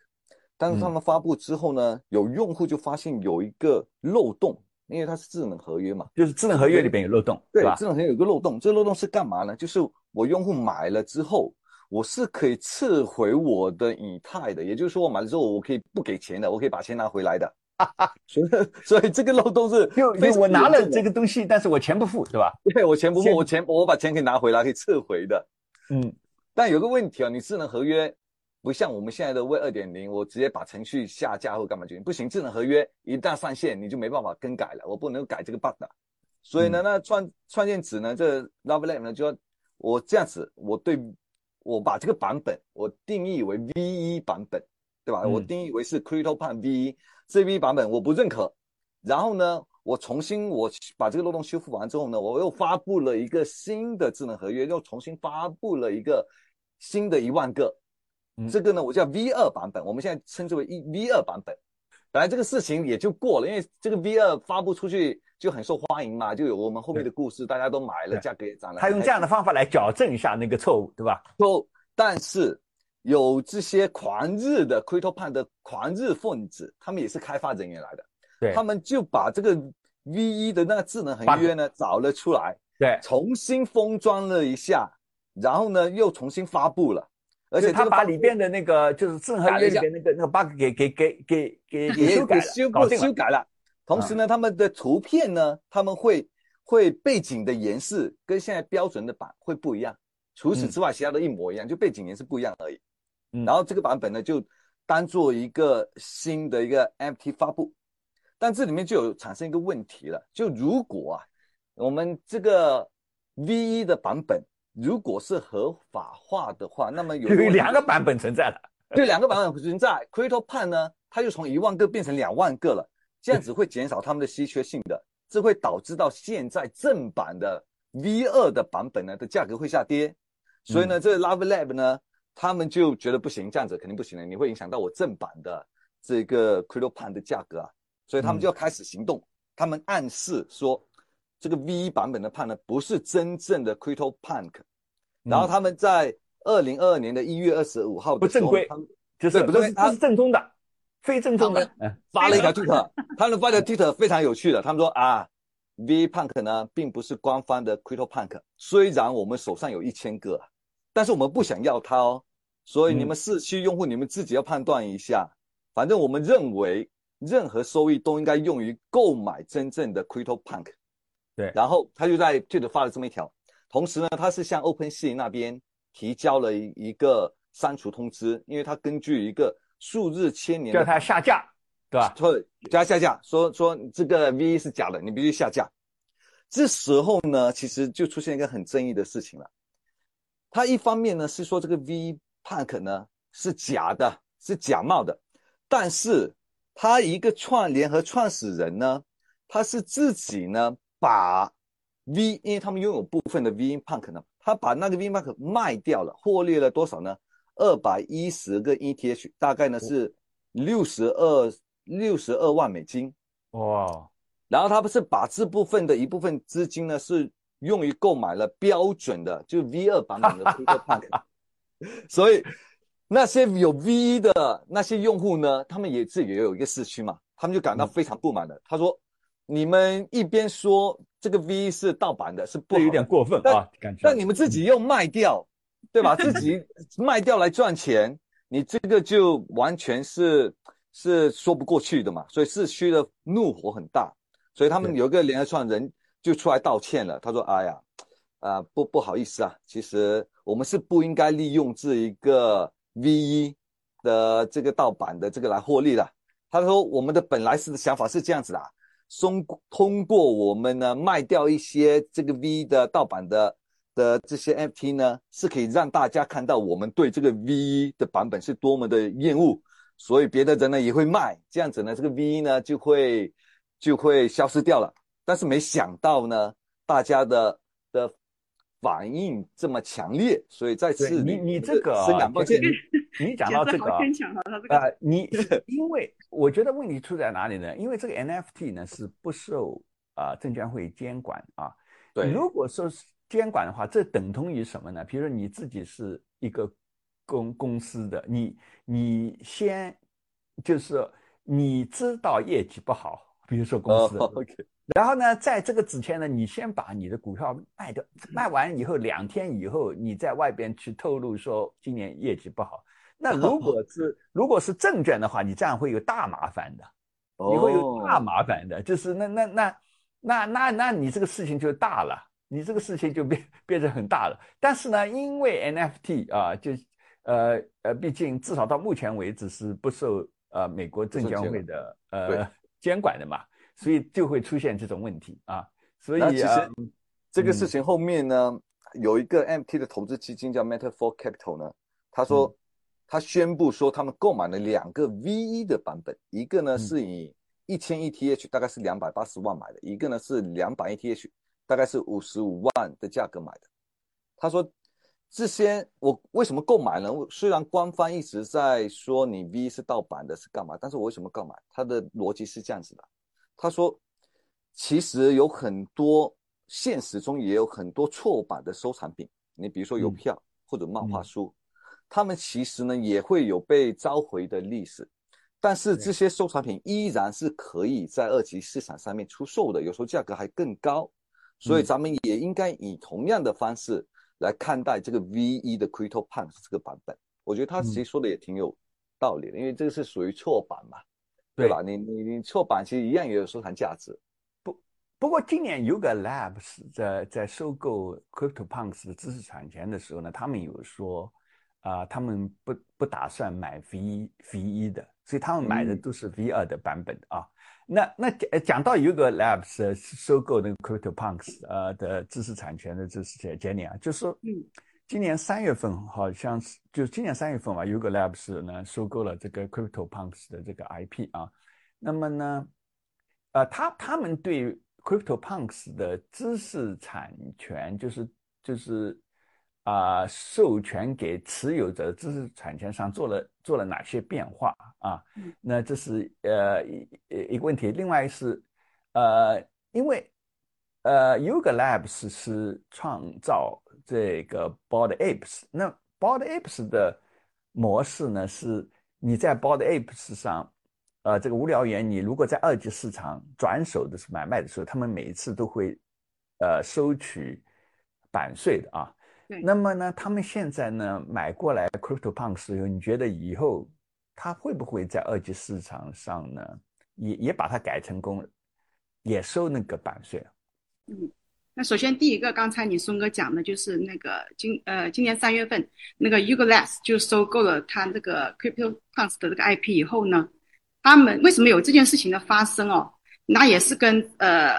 但是他们发布之后呢，有用户就发现有一个漏洞，因为它是智能合约嘛，就是智能合约里边有漏洞，对吧？对智能合约有个漏洞，这个漏洞是干嘛呢？就是我用户买了之后，我是可以撤回我的以太的，也就是说我买了之后我可以不给钱的，我可以把钱拿回来的。所以所以这个漏洞是就我拿了这个东西，但是我钱不付，对吧？对我钱不付，我钱我把钱可以拿回来，可以撤回的。嗯但有个问题啊，你智能合约不像我们现在的 Web 二点零，我直接把程序下架或干嘛就行，不行，智能合约一旦上线，你就没办法更改了，我不能改这个 bug 的。所以呢，那创创建者呢，这 Love Lab 呢，就要我这样子，我对我把这个版本我定义为 V 一版本，对吧？嗯我定义为是 CryptoPan V 一这 V 版本，我不认可。然后呢，我重新我把这个漏洞修复完之后呢，我又发布了一个新的智能合约，又重新发布了一个新的一万个。嗯这个呢，我叫 V 二版本，我们现在称之为一 V 二版本。本来这个事情也就过了，因为这个 V 二发布出去就很受欢迎嘛，就有我们后面的故事，大家都买了，价格也涨了。他用这样的方法来矫正一下那个错误，对吧？都，但是有这些狂热的 CryptoPan 的狂热分子，他们也是开发人员来的，对他们就把这个 V 一的那个智能合约呢找了出来，对，重新封装了一下，然后呢又重新发布了，而而且他且这个发布把里边的那个就是智能合约里边那个那个 bug 给给给给给给也修改了，修过搞定了。修改了。同时呢，他们的图片呢，他们会会背景的颜色跟现在标准的版会不一样。除此之外，其他的一模一样，就背景颜色不一样而已。嗯然后这个版本呢，就当做一个新的一个 NFT 发布，但这里面就有产生一个问题了，就如果啊，我们这个 V 一的版本如果是合法化的话，那么有两个版本存在了。对，两个版本存在。CryptoPan 呢，它就从一万个变成两万个了，这样子会减少它们的稀缺性的，这会导致到现在正版的 V 二的版本呢的价格会下跌。所以呢，这 Love Lab 呢，他们就觉得不行，这样子肯定不行了，你会影响到我正版的这个 CryptoPan 的价格啊，所以他们就要开始行动。他们暗示说，这个 V 一版本的 Pan 呢，不是真正的 CryptoPunk。然后他们在二零二二年的一月二十五号不正规就是不是不是正宗的，非正宗的。嗯，发了一条 Twitter，他们发的 Twitter 非常有趣的，他们说啊，V Punk 呢并不是官方的 Crypto Punk，虽然我们手上有一千个，但是我们不想要它哦，所以你们市区用户你们自己要判断一下，反正我们认为任何收益都应该用于购买真正的 Crypto Punk。对然后他就在 Twitter 发了这么一条，同时呢，他是向 OpenSea 那边提交了一一个删除通知，因为他根据一个数日千年叫他下架，对吧？说加下架，说说这个 V 是假的，你必须下架。这时候呢，其实就出现一个很争议的事情了。他一方面呢是说这个 V Punk 呢是假的，是假冒的，但是他一个创联合创始人呢，他是自己呢把 V，因为他们拥有部分的 V Punk 呢，他把那个 V Punk 卖掉了，获利了多少呢？二百一十个 ETH，大概呢是六十二六十二万美金。哇，然后他不是把这部分的一部分资金呢，是用于购买了标准的，就 V 二版本的 Twitter Punk，所以那些有 V 一的那些用户呢，他们也自己也有一个市区嘛，他们就感到非常不满的。他说：“你们一边说这个 V 一是盗版的，是不好有点过分但啊，感觉。但你们自己又卖掉，对吧？自己卖掉来赚钱，你这个就完全是是说不过去的嘛。所以市区的怒火很大，所以他们有一个联合创人就出来道歉了。他说：“哎呀，啊、不不好意思啊，其实我们是不应该利用这一个 V 一的这个盗版的这个来获利的。”他说：“我们的本来是想法是这样子的啊，通通过我们呢卖掉一些这个 V 的盗版的的这些 FT 呢，是可以让大家看到我们对这个 V 一的版本是多么的厌恶，所以别的人呢也会卖，这样子呢这个 V 一呢就会就会消失掉了。但是没想到呢，大家的反应这么强烈，所以在对此你你这个啊深感抱歉就。是你你讲到这个啊，你 因为我觉得问题出在哪里呢？因为这个 NFT 呢是不受啊证监会监管啊。对，如果说是监管的话，这等同于什么呢？比如说你自己是一个公公司的，你你先就是你知道业绩不好，比如说公司，OK，然后呢，在这个之前呢，你先把你的股票卖掉，卖完以后两天以后，你在外边去透露说今年业绩不好。那如果是如果是证券的话，你这样会有大麻烦的，你会有大哦，麻烦的，就是那那那那那那你这个事情就大了，你这个事情就变变成很大了。但是呢，因为 NFT 啊，就呃呃，毕竟至少到目前为止是不受呃美国证监会的呃监管的嘛，所以就会出现这种问题啊。所以其实这个事情后面呢，有一个 MT 的投资基金叫 Metafor Capital 呢，他说他宣布说他们购买了两个 V 一的版本，一个呢是以一千 ETH 大概是两百八十万买的，一个呢是两百 ETH 大概是五十五万的价格买的。他说。这些我为什么购买呢？虽然官方一直在说你 V 是盗版的，是干嘛？但是我为什么购买？他的逻辑是这样子的，他说，其实有很多现实中也有很多错版的收藏品，你比如说邮票或者漫画书，他们其实呢也会有被召回的历史，但是这些收藏品依然是可以在二级市场上面出售的，有时候价格还更高，所以咱们也应该以同样的方式。来看待这个 V 一的 Crypto Punks 这个版本，我觉得他其实说的也挺有道理的，因为这个是属于错版嘛，对吧？你你你错版其实一样也有收藏价值。不不过今年有个 Labs 在在收购 Crypto Punks 的知识产权的时候呢，他们有说啊，他们不不打算买 V V 一的，所以他们买的都是 V 二的版本啊。那那讲讲到有个 Labs 收购那个 CryptoPunks 呃的知识产权的知识节节点啊，就是说，嗯，今年三月份好像是就今年三月份嘛，有个 Labs 呢收购了这个 CryptoPunks 的这个 IP 啊，那么呢，呃，他他们对 CryptoPunks 的知识产权就是就是。啊，授权给持有者知识产权上做了做了哪些变化啊？那这是呃一一个问题。另外是呃，因为呃，Yuga Labs 是创造这个 Bored Apes，那 Bored Apes 的模式呢是你在 Bored Apes 上，呃，这个无聊猿，你如果在二级市场转手的时候买卖的时候，他们每一次都会呃收取版税的啊。那么呢，他们现在呢买过来 CryptoPunk 时候，你觉得以后他会不会在二级市场上呢，也也把它改成功，也收那个版税？嗯，那首先第一个，刚才你松哥讲的就是那个今呃今年三月份那个 Ugless 就收购了他这个 CryptoPunk 的这个 IP 以后呢，他们为什么有这件事情的发生哦？那也是跟呃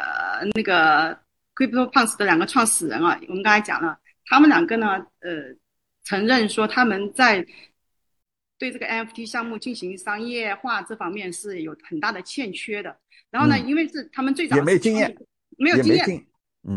那个 CryptoPunk 的两个创始人啊，我们刚才讲了。他们两个呢，呃，承认说他们在对这个 NFT 项目进行商业化这方面是有很大的欠缺的。然后呢，因为是他们最早也没有经验，没有经验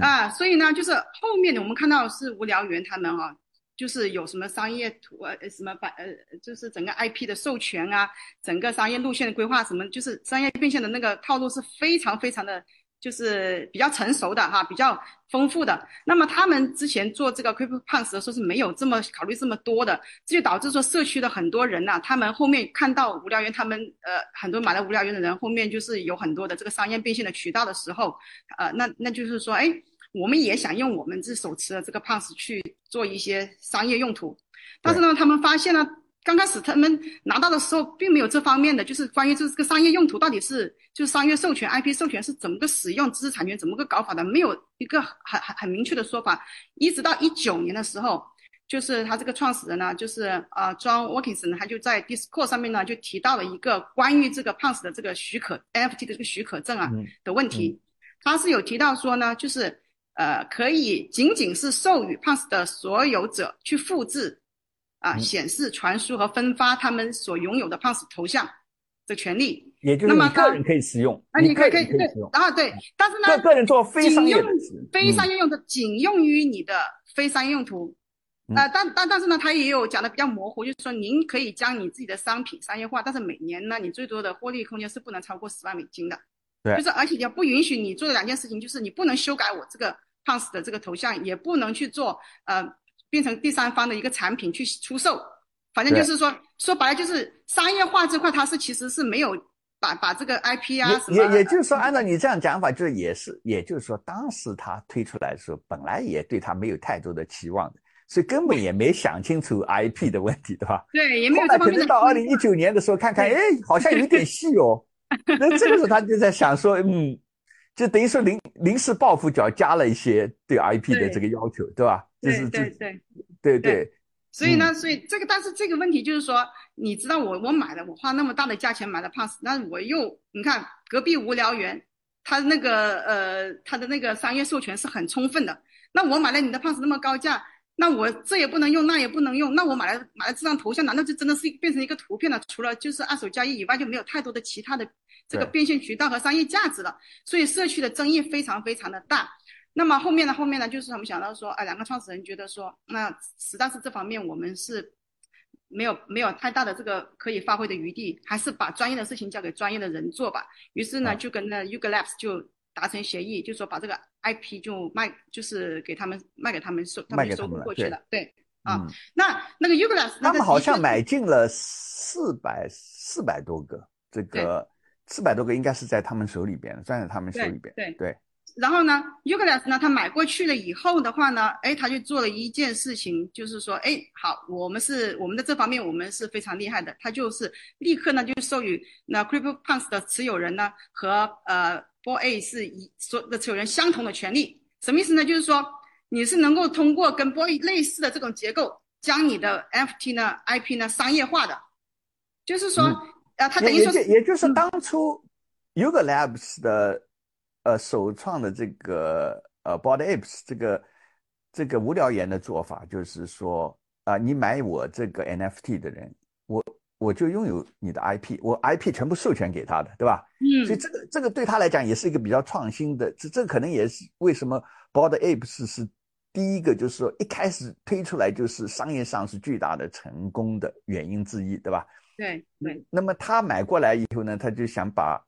啊，所以呢，就是后面的我们看到是无聊猿他们啊，就是有什么商业图呃什么把呃就是整个 IP 的授权啊，整个商业路线的规划什么，就是商业变现的那个套路是非常非常的。就是比较成熟的哈，比较丰富的。那么他们之前做这个 Crypto Punks 的时候是没有这么考虑这么多的，这就导致说社区的很多人呐，他们后面看到无聊猿，他们呃很多买了无聊猿的人，后面就是有很多的这个商业变现的渠道的时候，呃，那那就是说，哎，我们也想用我们这手持的这个 Punks 去做一些商业用途，但是呢，他们发现了。刚开始他们拿到的时候，并没有这方面的，就是关于这个商业用途到底是，就是商业授权、IP 授权是怎么个使用，知识产权怎么个搞法的，没有一个很很很明确的说法。一直到一九年的时候，就是他这个创始人呢，就是呃，John Watkinson 呢，他就在 Discord 上面呢，就提到了一个关于这个 Punks 的这个许可 NFT 的这个许可证啊的问题。他是有提到说呢，就是呃，可以仅仅是授予 Punks 的所有者去复制。啊，显示、传输和分发他们所拥有的 p a s 头像的权利，也就是你个人可以使用，啊，你可以可以对，啊对，但是呢，个个人做非商业非商业用途，仅用于你的非商业用途，啊，但但但是呢，他也有讲的比较模糊，就是说您可以将你自己的商品商业化，但是每年呢，你最多的获利空间是不能超过十万美金的，对，就是而且也不允许你做的两件事情，就是你不能修改我这个 p a s 的这个头像，也不能去做呃。变成第三方的一个产品去出售，反正就是说，说白了就是商业化这块，它是其实是没有把把这个 IP 啊什么。也也就是说，按照你这样讲法，就是也是，也就是说，当时他推出来的时候，本来也对他没有太多的期望的，所以根本也没想清楚 IP 的问题，对吧？对，也没有这可能到二零一九年的时候，看看，哎，好像有点戏哦。那这个时候他就在想说，嗯，就等于说临临时抱佛脚，加了一些对 IP 的这个要求，对吧？对对对对对，所以呢，所以这个，但是这个问题就是说，你知道我我买了，我花那么大的价钱买了 pass，那我又你看隔壁无聊猿，他那个呃他的那个商业授权是很充分的，那我买了你的 pass 那么高价，那我这也不能用，那也不能用，那我买了买了这张头像，难道就真的是变成一个图片了？除了就是二手交易以外，就没有太多的其他的这个变现渠道和商业价值了。所以社区的争议非常非常的大。那么后面呢？后面呢？就是他们想到说，啊，两个创始人觉得说，那实在是这方面我们是没有没有太大的这个可以发挥的余地，还是把专业的事情交给专业的人做吧。于是呢，就跟那 Uga Labs 就达成协议，就说把这个 IP 就卖，就是给他们卖给他们收，他们收购过去了。对啊，那那个 Uga Labs 他们好像买进了四百四百多个，这个四百多个应该是在他们手里边，攥在他们手里边。对对。然后呢，Ugalas 呢，他买过去了以后的话呢，哎，他就做了一件事情，就是说，哎，好，我们是我们的这方面我们是非常厉害的，他就是立刻呢就授予那 CryptoPunks 的持有人呢和呃 Boy A 是一所的持有人相同的权利，什么意思呢？就是说你是能够通过跟 Boy 类似的这种结构，将你的 FT 呢 IP 呢商业化的，就是说，呃，他等于说，也就是当初 Yuga Labs 的。呃，首创的这个呃，Board Apes 这个这个无聊言的做法，就是说啊，你买我这个 NFT 的人，我我就拥有你的 IP，我 IP 全部授权给他的，对吧？嗯。所以这个这个对他来讲也是一个比较创新的，这这可能也是为什么 Board Apes 是第一个，就是说一开始推出来就是商业上是巨大的成功的原因之一，对吧？对那。那么他买过来以后呢，他就想把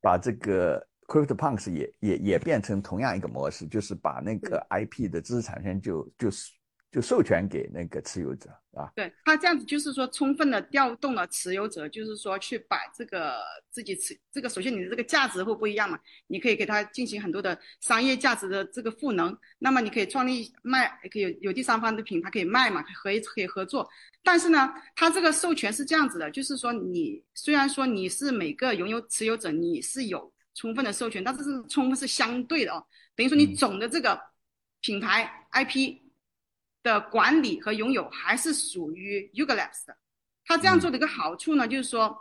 把这个。CryptoPunks 也也也变成同样一个模式，就是把那个 IP 的知识产权就就是就授权给那个持有者啊。对他这样子就是说，充分的调动了持有者，就是说去把这个自己持这个，首先你的这个价值会不一样嘛？你可以给他进行很多的商业价值的这个赋能。那么你可以创立卖，可以有有第三方的品牌可以卖嘛？可以可以合作。但是呢，他这个授权是这样子的，就是说你虽然说你是每个拥有持有者，你是有。充分的授权，但是是充分是相对的哦，等于说你总的这个品牌 IP 的管理和拥有还是属于 Ugalabs 的。他这样做的一个好处呢，就是说，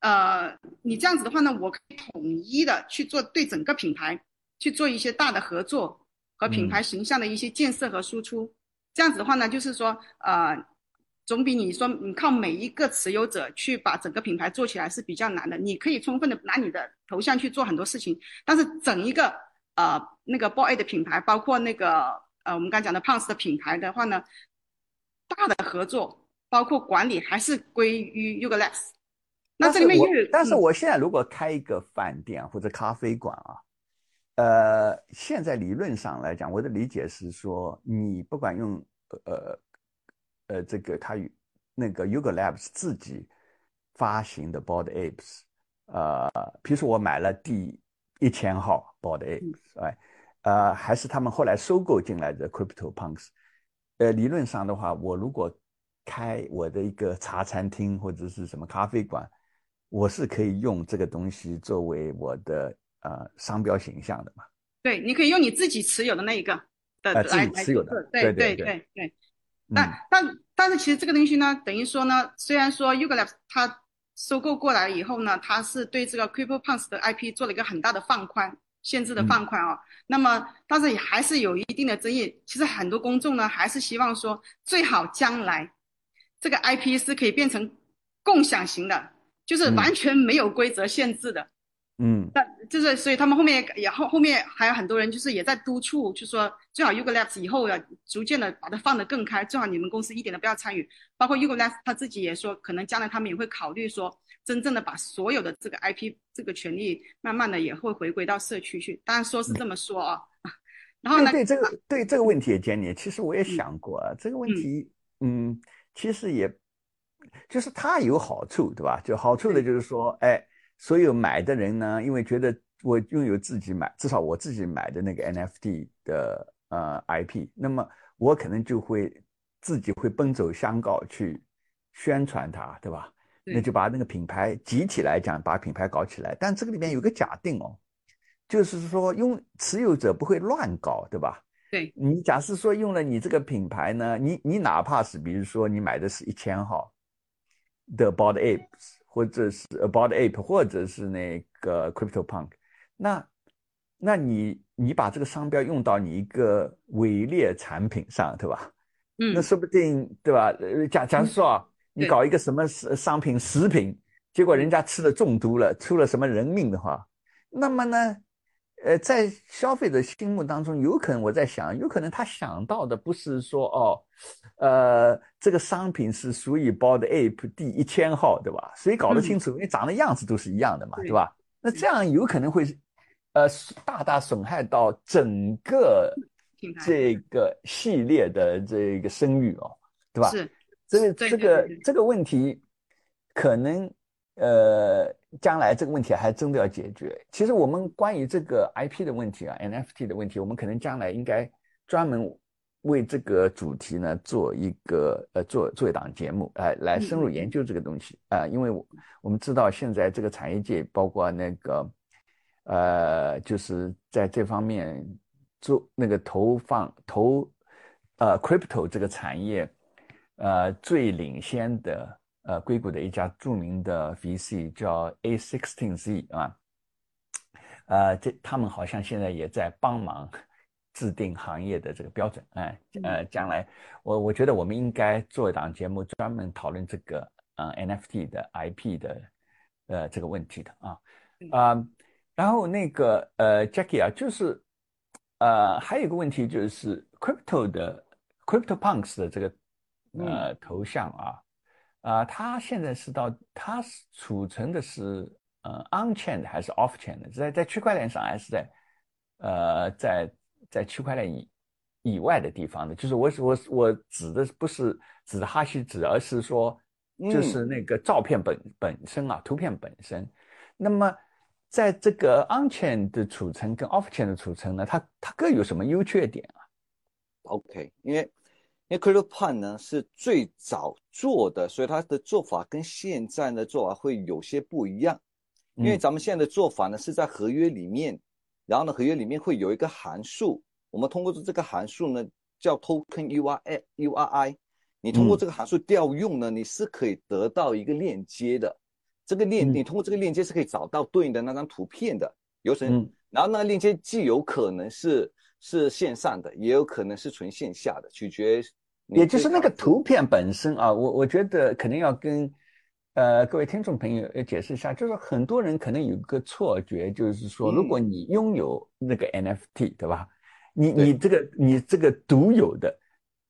呃，你这样子的话呢，我可以统一的去做对整个品牌去做一些大的合作和品牌形象的一些建设和输出。这样子的话呢，就是说，呃。总比你说你靠每一个持有者去把整个品牌做起来是比较难的。你可以充分的拿你的头像去做很多事情，但是整一个呃那个 Boy 的品牌，包括那个呃我们刚讲的 Pons 的品牌的话呢，大的合作包括管理还是归于 Ugaless。那这里面又但是我现在如果开一个饭店或者咖啡馆啊，呃，现在理论上来讲，我的理解是说，你不管用呃。呃，这个他与那个 Uga Labs 自己发行的 Board Apes，呃，比如说我买了第一千号 Board Apes，哎，呃，还是他们后来收购进来的 Crypto Punks，呃，理论上的话，我如果开我的一个茶餐厅或者是什么咖啡馆，我是可以用这个东西作为我的呃商标形象的嘛？对，你可以用你自己持有的那一个的来持有的，对对对对。但但但是其实这个东西呢，等于说呢，虽然说 Ugalabs 它收购过来以后呢，它是对这个 CryptoPunks 的 IP 做了一个很大的放宽，限制的放宽啊。那么，但是也还是有一定的争议。其实很多公众呢，还是希望说，最好将来这个 IP 是可以变成共享型的，就是完全没有规则限制的。嗯，但就是所以他们后面也后后面还有很多人就是也在督促，就说最好 Ugalabs 以后要逐渐的把它放得更开，最好你们公司一点都不要参与。包括 Ugalabs 他自己也说，可能将来他们也会考虑说，真正的把所有的这个 IP 这个权利，慢慢的也会回归到社区去。当然说是这么说啊。然后呢？对这个对这个问题也建议，其实我也想过啊，这个问题，嗯，其实也就是它有好处，对吧？就好处的就是说，哎。所有买的人呢，因为觉得我拥有自己买，至少我自己买的那个 NFT 的呃 IP，那么我可能就会自己会奔走相告去宣传它，对吧？那就把那个品牌集体来讲，把品牌搞起来。但这个里面有个假定哦，就是说，用持有者不会乱搞，对吧？对你假设说用了你这个品牌呢，你你哪怕是比如说你买的是一千号的 About Apes，或者是 About Ape，或者是那个 Crypto Punk，那那你你把这个商标用到你一个伪劣产品上，对吧？嗯那说不定对吧？呃，假假如说啊，你搞一个什么商商品食品，结果人家吃了中毒了，出了什么人命的话，那么呢，呃，在消费者心目当中，有可能我在想，有可能他想到的不是说哦，呃，这个商品是属于 Bored Ape 第一千号，对吧？谁搞得清楚？因为长得样子都是一样的嘛，对对吧？那这样有可能会，呃，大大损害到整个这个系列的这个声誉哦，对吧？是这个这个问题，可能呃，将来这个问题还真的要解决。其实我们关于这个 IP 的问题啊，NFT 的问题，我们可能将来应该专门为这个主题呢做一个呃做做一档节目，哎、来深入研究这个东西啊、因为我我们知道现在这个产业界，包括那个呃，就是在这方面做那个投放投呃 crypto 这个产业。呃最领先的呃硅谷的一家著名的 VC 叫 A16Z 啊，呃这他们好像现在也在帮忙制定行业的这个标准，哎呃将来我我觉得我们应该做一档节目专门讨论这个呃 NFT 的 IP 的呃这个问题的啊啊、然后那个呃 Jackie 啊就是呃还有一个问题就是 crypto 的 CryptoPunks 的这个呃头像啊，啊、它现在是到它是储存的是呃 on chain 的还是 off chain 的？在在区块链上还是在呃在在区块链以以外的地方的？就是我我我指的不是指的哈希值，而是说就是那个照片本本身啊，图片本身。那么在这个 on chain 的储存跟 off chain 的储存呢，它它各有什么优缺点啊？OK，因为因为 CryptoPunk 呢是最早做的，所以它的做法跟现在的做法会有些不一样。因为嗯咱们现在的做法呢是在合约里面，然后呢合约里面会有一个函数，我们通过这个函数呢叫 Token URI URI，你通过嗯。这个函数调用呢，你是可以得到一个链接的。这个链嗯。你通过这个链接是可以找到对应的那张图片的，有什嗯。然后那个链接既有可能是是线上的，也有可能是纯线下的，取决你也就是那个图片本身啊，我我觉得肯定要跟呃各位听众朋友呃解释一下，就是很多人可能有个错觉，就是说如果你拥有那个 NFT，对吧？你你这个你这个独有的，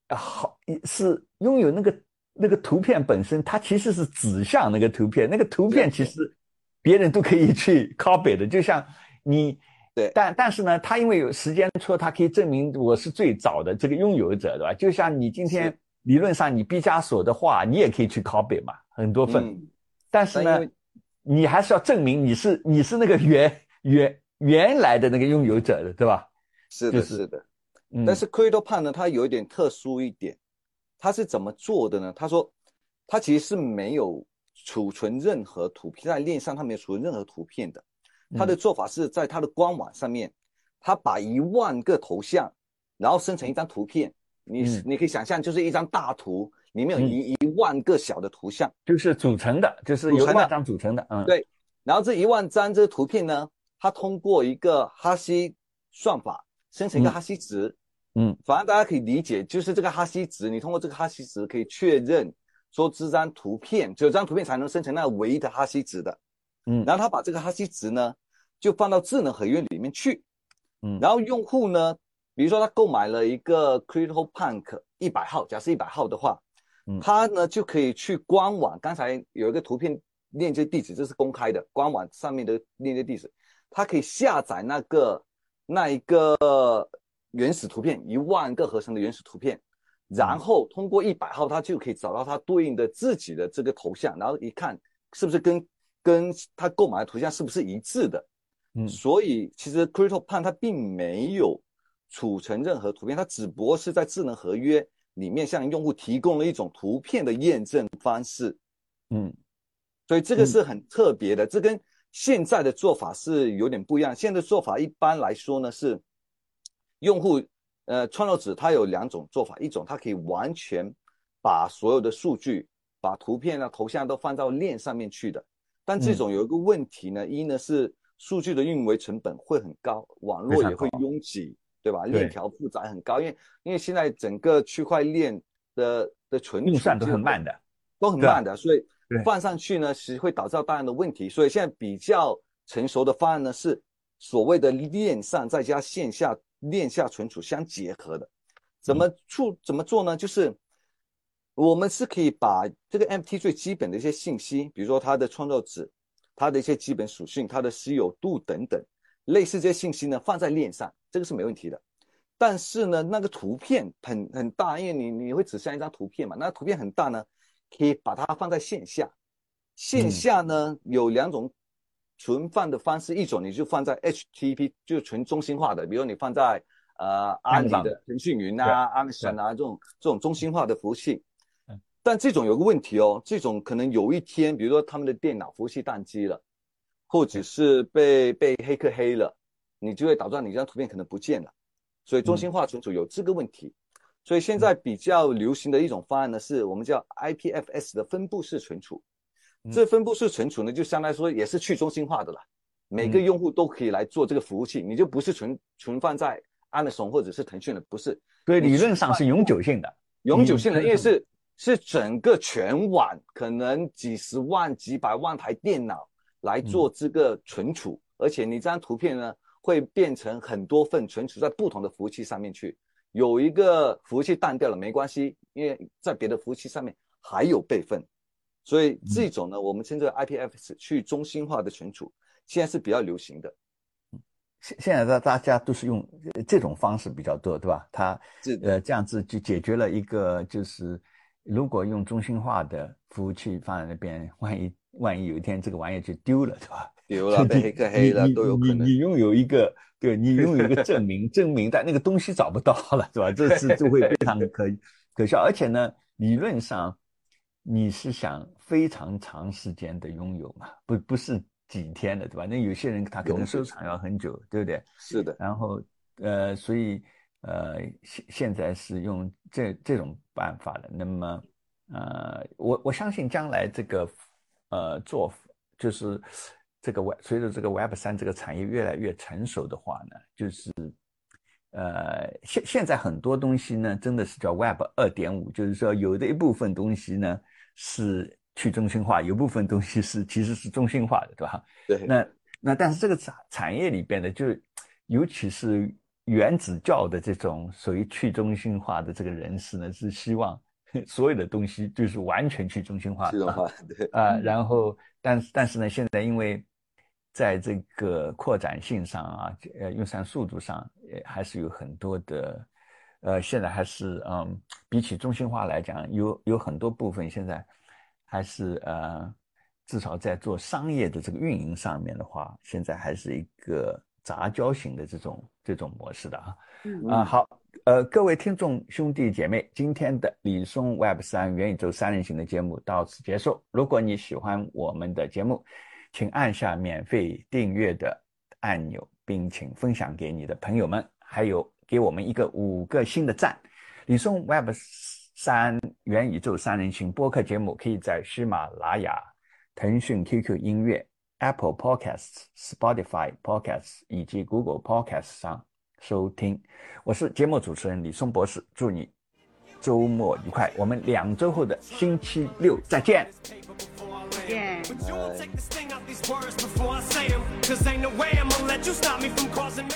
啊好是拥有那个那个图片本身，它其实是指向那个图片，那个图片其实别人都可以去 copy 的，就像你。对但但是呢，他因为有时间戳，他可以证明我是最早的这个拥有者，对吧？就像你今天理论上你毕加索的画，你也可以去 copy 嘛，很多份。嗯但是呢你还是要证明你是你是那个原原原来的那个拥有者的，对吧？是的，就是是的。嗯，但是 CryptoPunk 呢，它有一点特殊一点，它是怎么做的呢？他说，它其实是没有储存任何图片，在链上它没有储存任何图片的。它的嗯做法是在他的官网上面，他把一万个头像，然后生成一张图片。你嗯你可以想象，就是一张大图，里面有嗯一一万个小的图像。就是组成的，就是由万张组成的，嗯，对然后这一万张这个图片呢，它通过一个哈希算法生成一个嗯哈希值。嗯，反正大家可以理解，就是这个哈希值，你通过这个哈希值可以确认说这张图片，只有这张图片才能生成那个唯一的哈希值的。嗯然后他把这个哈希值呢，就放到智能合约里面去。嗯然后用户呢，比如说他购买了一个 CryptoPunk 一百号，假设一百号的话，嗯他呢就可以去官网，刚才有一个图片链接地址，这是公开的，官网上面的链接地址，他可以下载那个那一个原始图片，一万个合成的原始图片，然后通过一百号，他就可以找到他对应的自己的这个头像，然后一看是不是跟跟他购买的图像是不是一致的。嗯。所以其实 CryptoPunk 它并没有储存任何图片，它只不过是在智能合约里面向用户提供了一种图片的验证方式。嗯。所以这个嗯。是很特别的，这跟现在的做法是有点不一样。现在的做法一般来说呢是，用户呃，创作者他有两种做法，一种他可以完全把所有的数据、把图片啊、头像都放到链上面去的，但这种有一个问题呢，一呢是数据的运维成本会很高，网络也会拥挤，对吧？链条复杂很高，因为因为现在整个区块链的的存运算都很慢的，都很慢的，所以放上去呢，其实会导致大量的问题。所以现在比较成熟的方案呢，是所谓的链上再加线下链下存储相结合的。怎么处怎么做呢？就是我们是可以把这个 MT 最基本的一些信息，比如说它的创造者、它的一些基本属性、它的稀有度等等，类似这些信息呢，放在链上，这个是没问题的。但是呢，那个图片很很大，因为你你会指向一张图片嘛，那图片很大呢，可以把它放在线下。线下呢有两种存放的方式，一种你就放在 HTTP，就是纯中心化的，比如你放在呃阿里的腾讯云啊、阿里山啊这种这种中心化的服务器。但这种有个问题哦，这种可能有一天，比如说他们的电脑服务器宕机了，或者是被被黑客黑了，你就会导致你这张图片可能不见了。所以中心化存储有这个问题，所以现在比较流行的一种方案呢，是我们叫 IPFS 的分布式存储。这分布式存储呢，就相当于说也是去中心化的了，每个用户都可以来做这个服务器，你就不是存存放在 Amazon 或者是腾讯的，不是。所以理论上是永久性的，永久性的，因为是是整个全网可能几十万、几百万台电脑来做这个存储，而且你这张图片呢。会变成很多份存储在不同的服务器上面去，有一个服务器淡掉了没关系，因为在别的服务器上面还有备份，所以这种呢，我们称之为 IPFS 去中心化的存储，现在是比较流行的。现现在大大家都是用这种方式比较多，对吧？它呃这样子就解决了一个，就是如果用中心化的服务器放在那边，万一 万一有一天这个玩意就丢了，对吧？丢了，被黑客黑了都有可能。你你拥有一个，对你拥有一个证明，证明但那个东西找不到了，对吧？这是就会非常可可笑。而且呢，理论上你是想非常长时间的拥有嘛？不不是几天的，对吧？那有些人他可能收藏要很久，对不对？是的。然后呃，所以呃，现现在是用这这种办法的。那么呃，我我相信将来这个呃做就是。这个 Web 随着这个 Web 三这个产业越来越成熟的话呢，就是，呃，现现在很多东西呢，真的是叫 Web 二点五，就是说有的一部分东西呢是去中心化，有部分东西是其实是中心化的，对吧？对。那那但是这个产产业里边的，就尤其是原子教的这种属于去中心化的这个人士呢，是希望 所有的东西就是完全去中心化，去中心化，对啊。然后，但是但是呢，现在因为在这个扩展性上啊，呃，运算速度上，也，还是有很多的，呃，现在还是嗯，比起中心化来讲，有有很多部分现在还是呃，至少在做商业的这个运营上面的话，现在还是一个杂交型的这种这种模式的啊。啊，好，呃，各位听众兄弟姐妹，今天的李松 Web 三元宇宙三人行的节目到此结束。如果你喜欢我们的节目，请按下免费订阅的按钮，并请分享给你的朋友们，还有给我们一个五个星的赞。李松 Web 三元宇宙三人行播客节目可以在喜马拉雅、腾讯 QQ 音乐、Apple Podcasts、Spotify Podcasts 以及 Google Podcasts 上收听。我是节目主持人李松博士，祝你周末愉快。我们两周后的星期六再见。Yeah. But you won't take the sting out these words before I say them. Cause ain't no way I'm gonna let you stop me from causing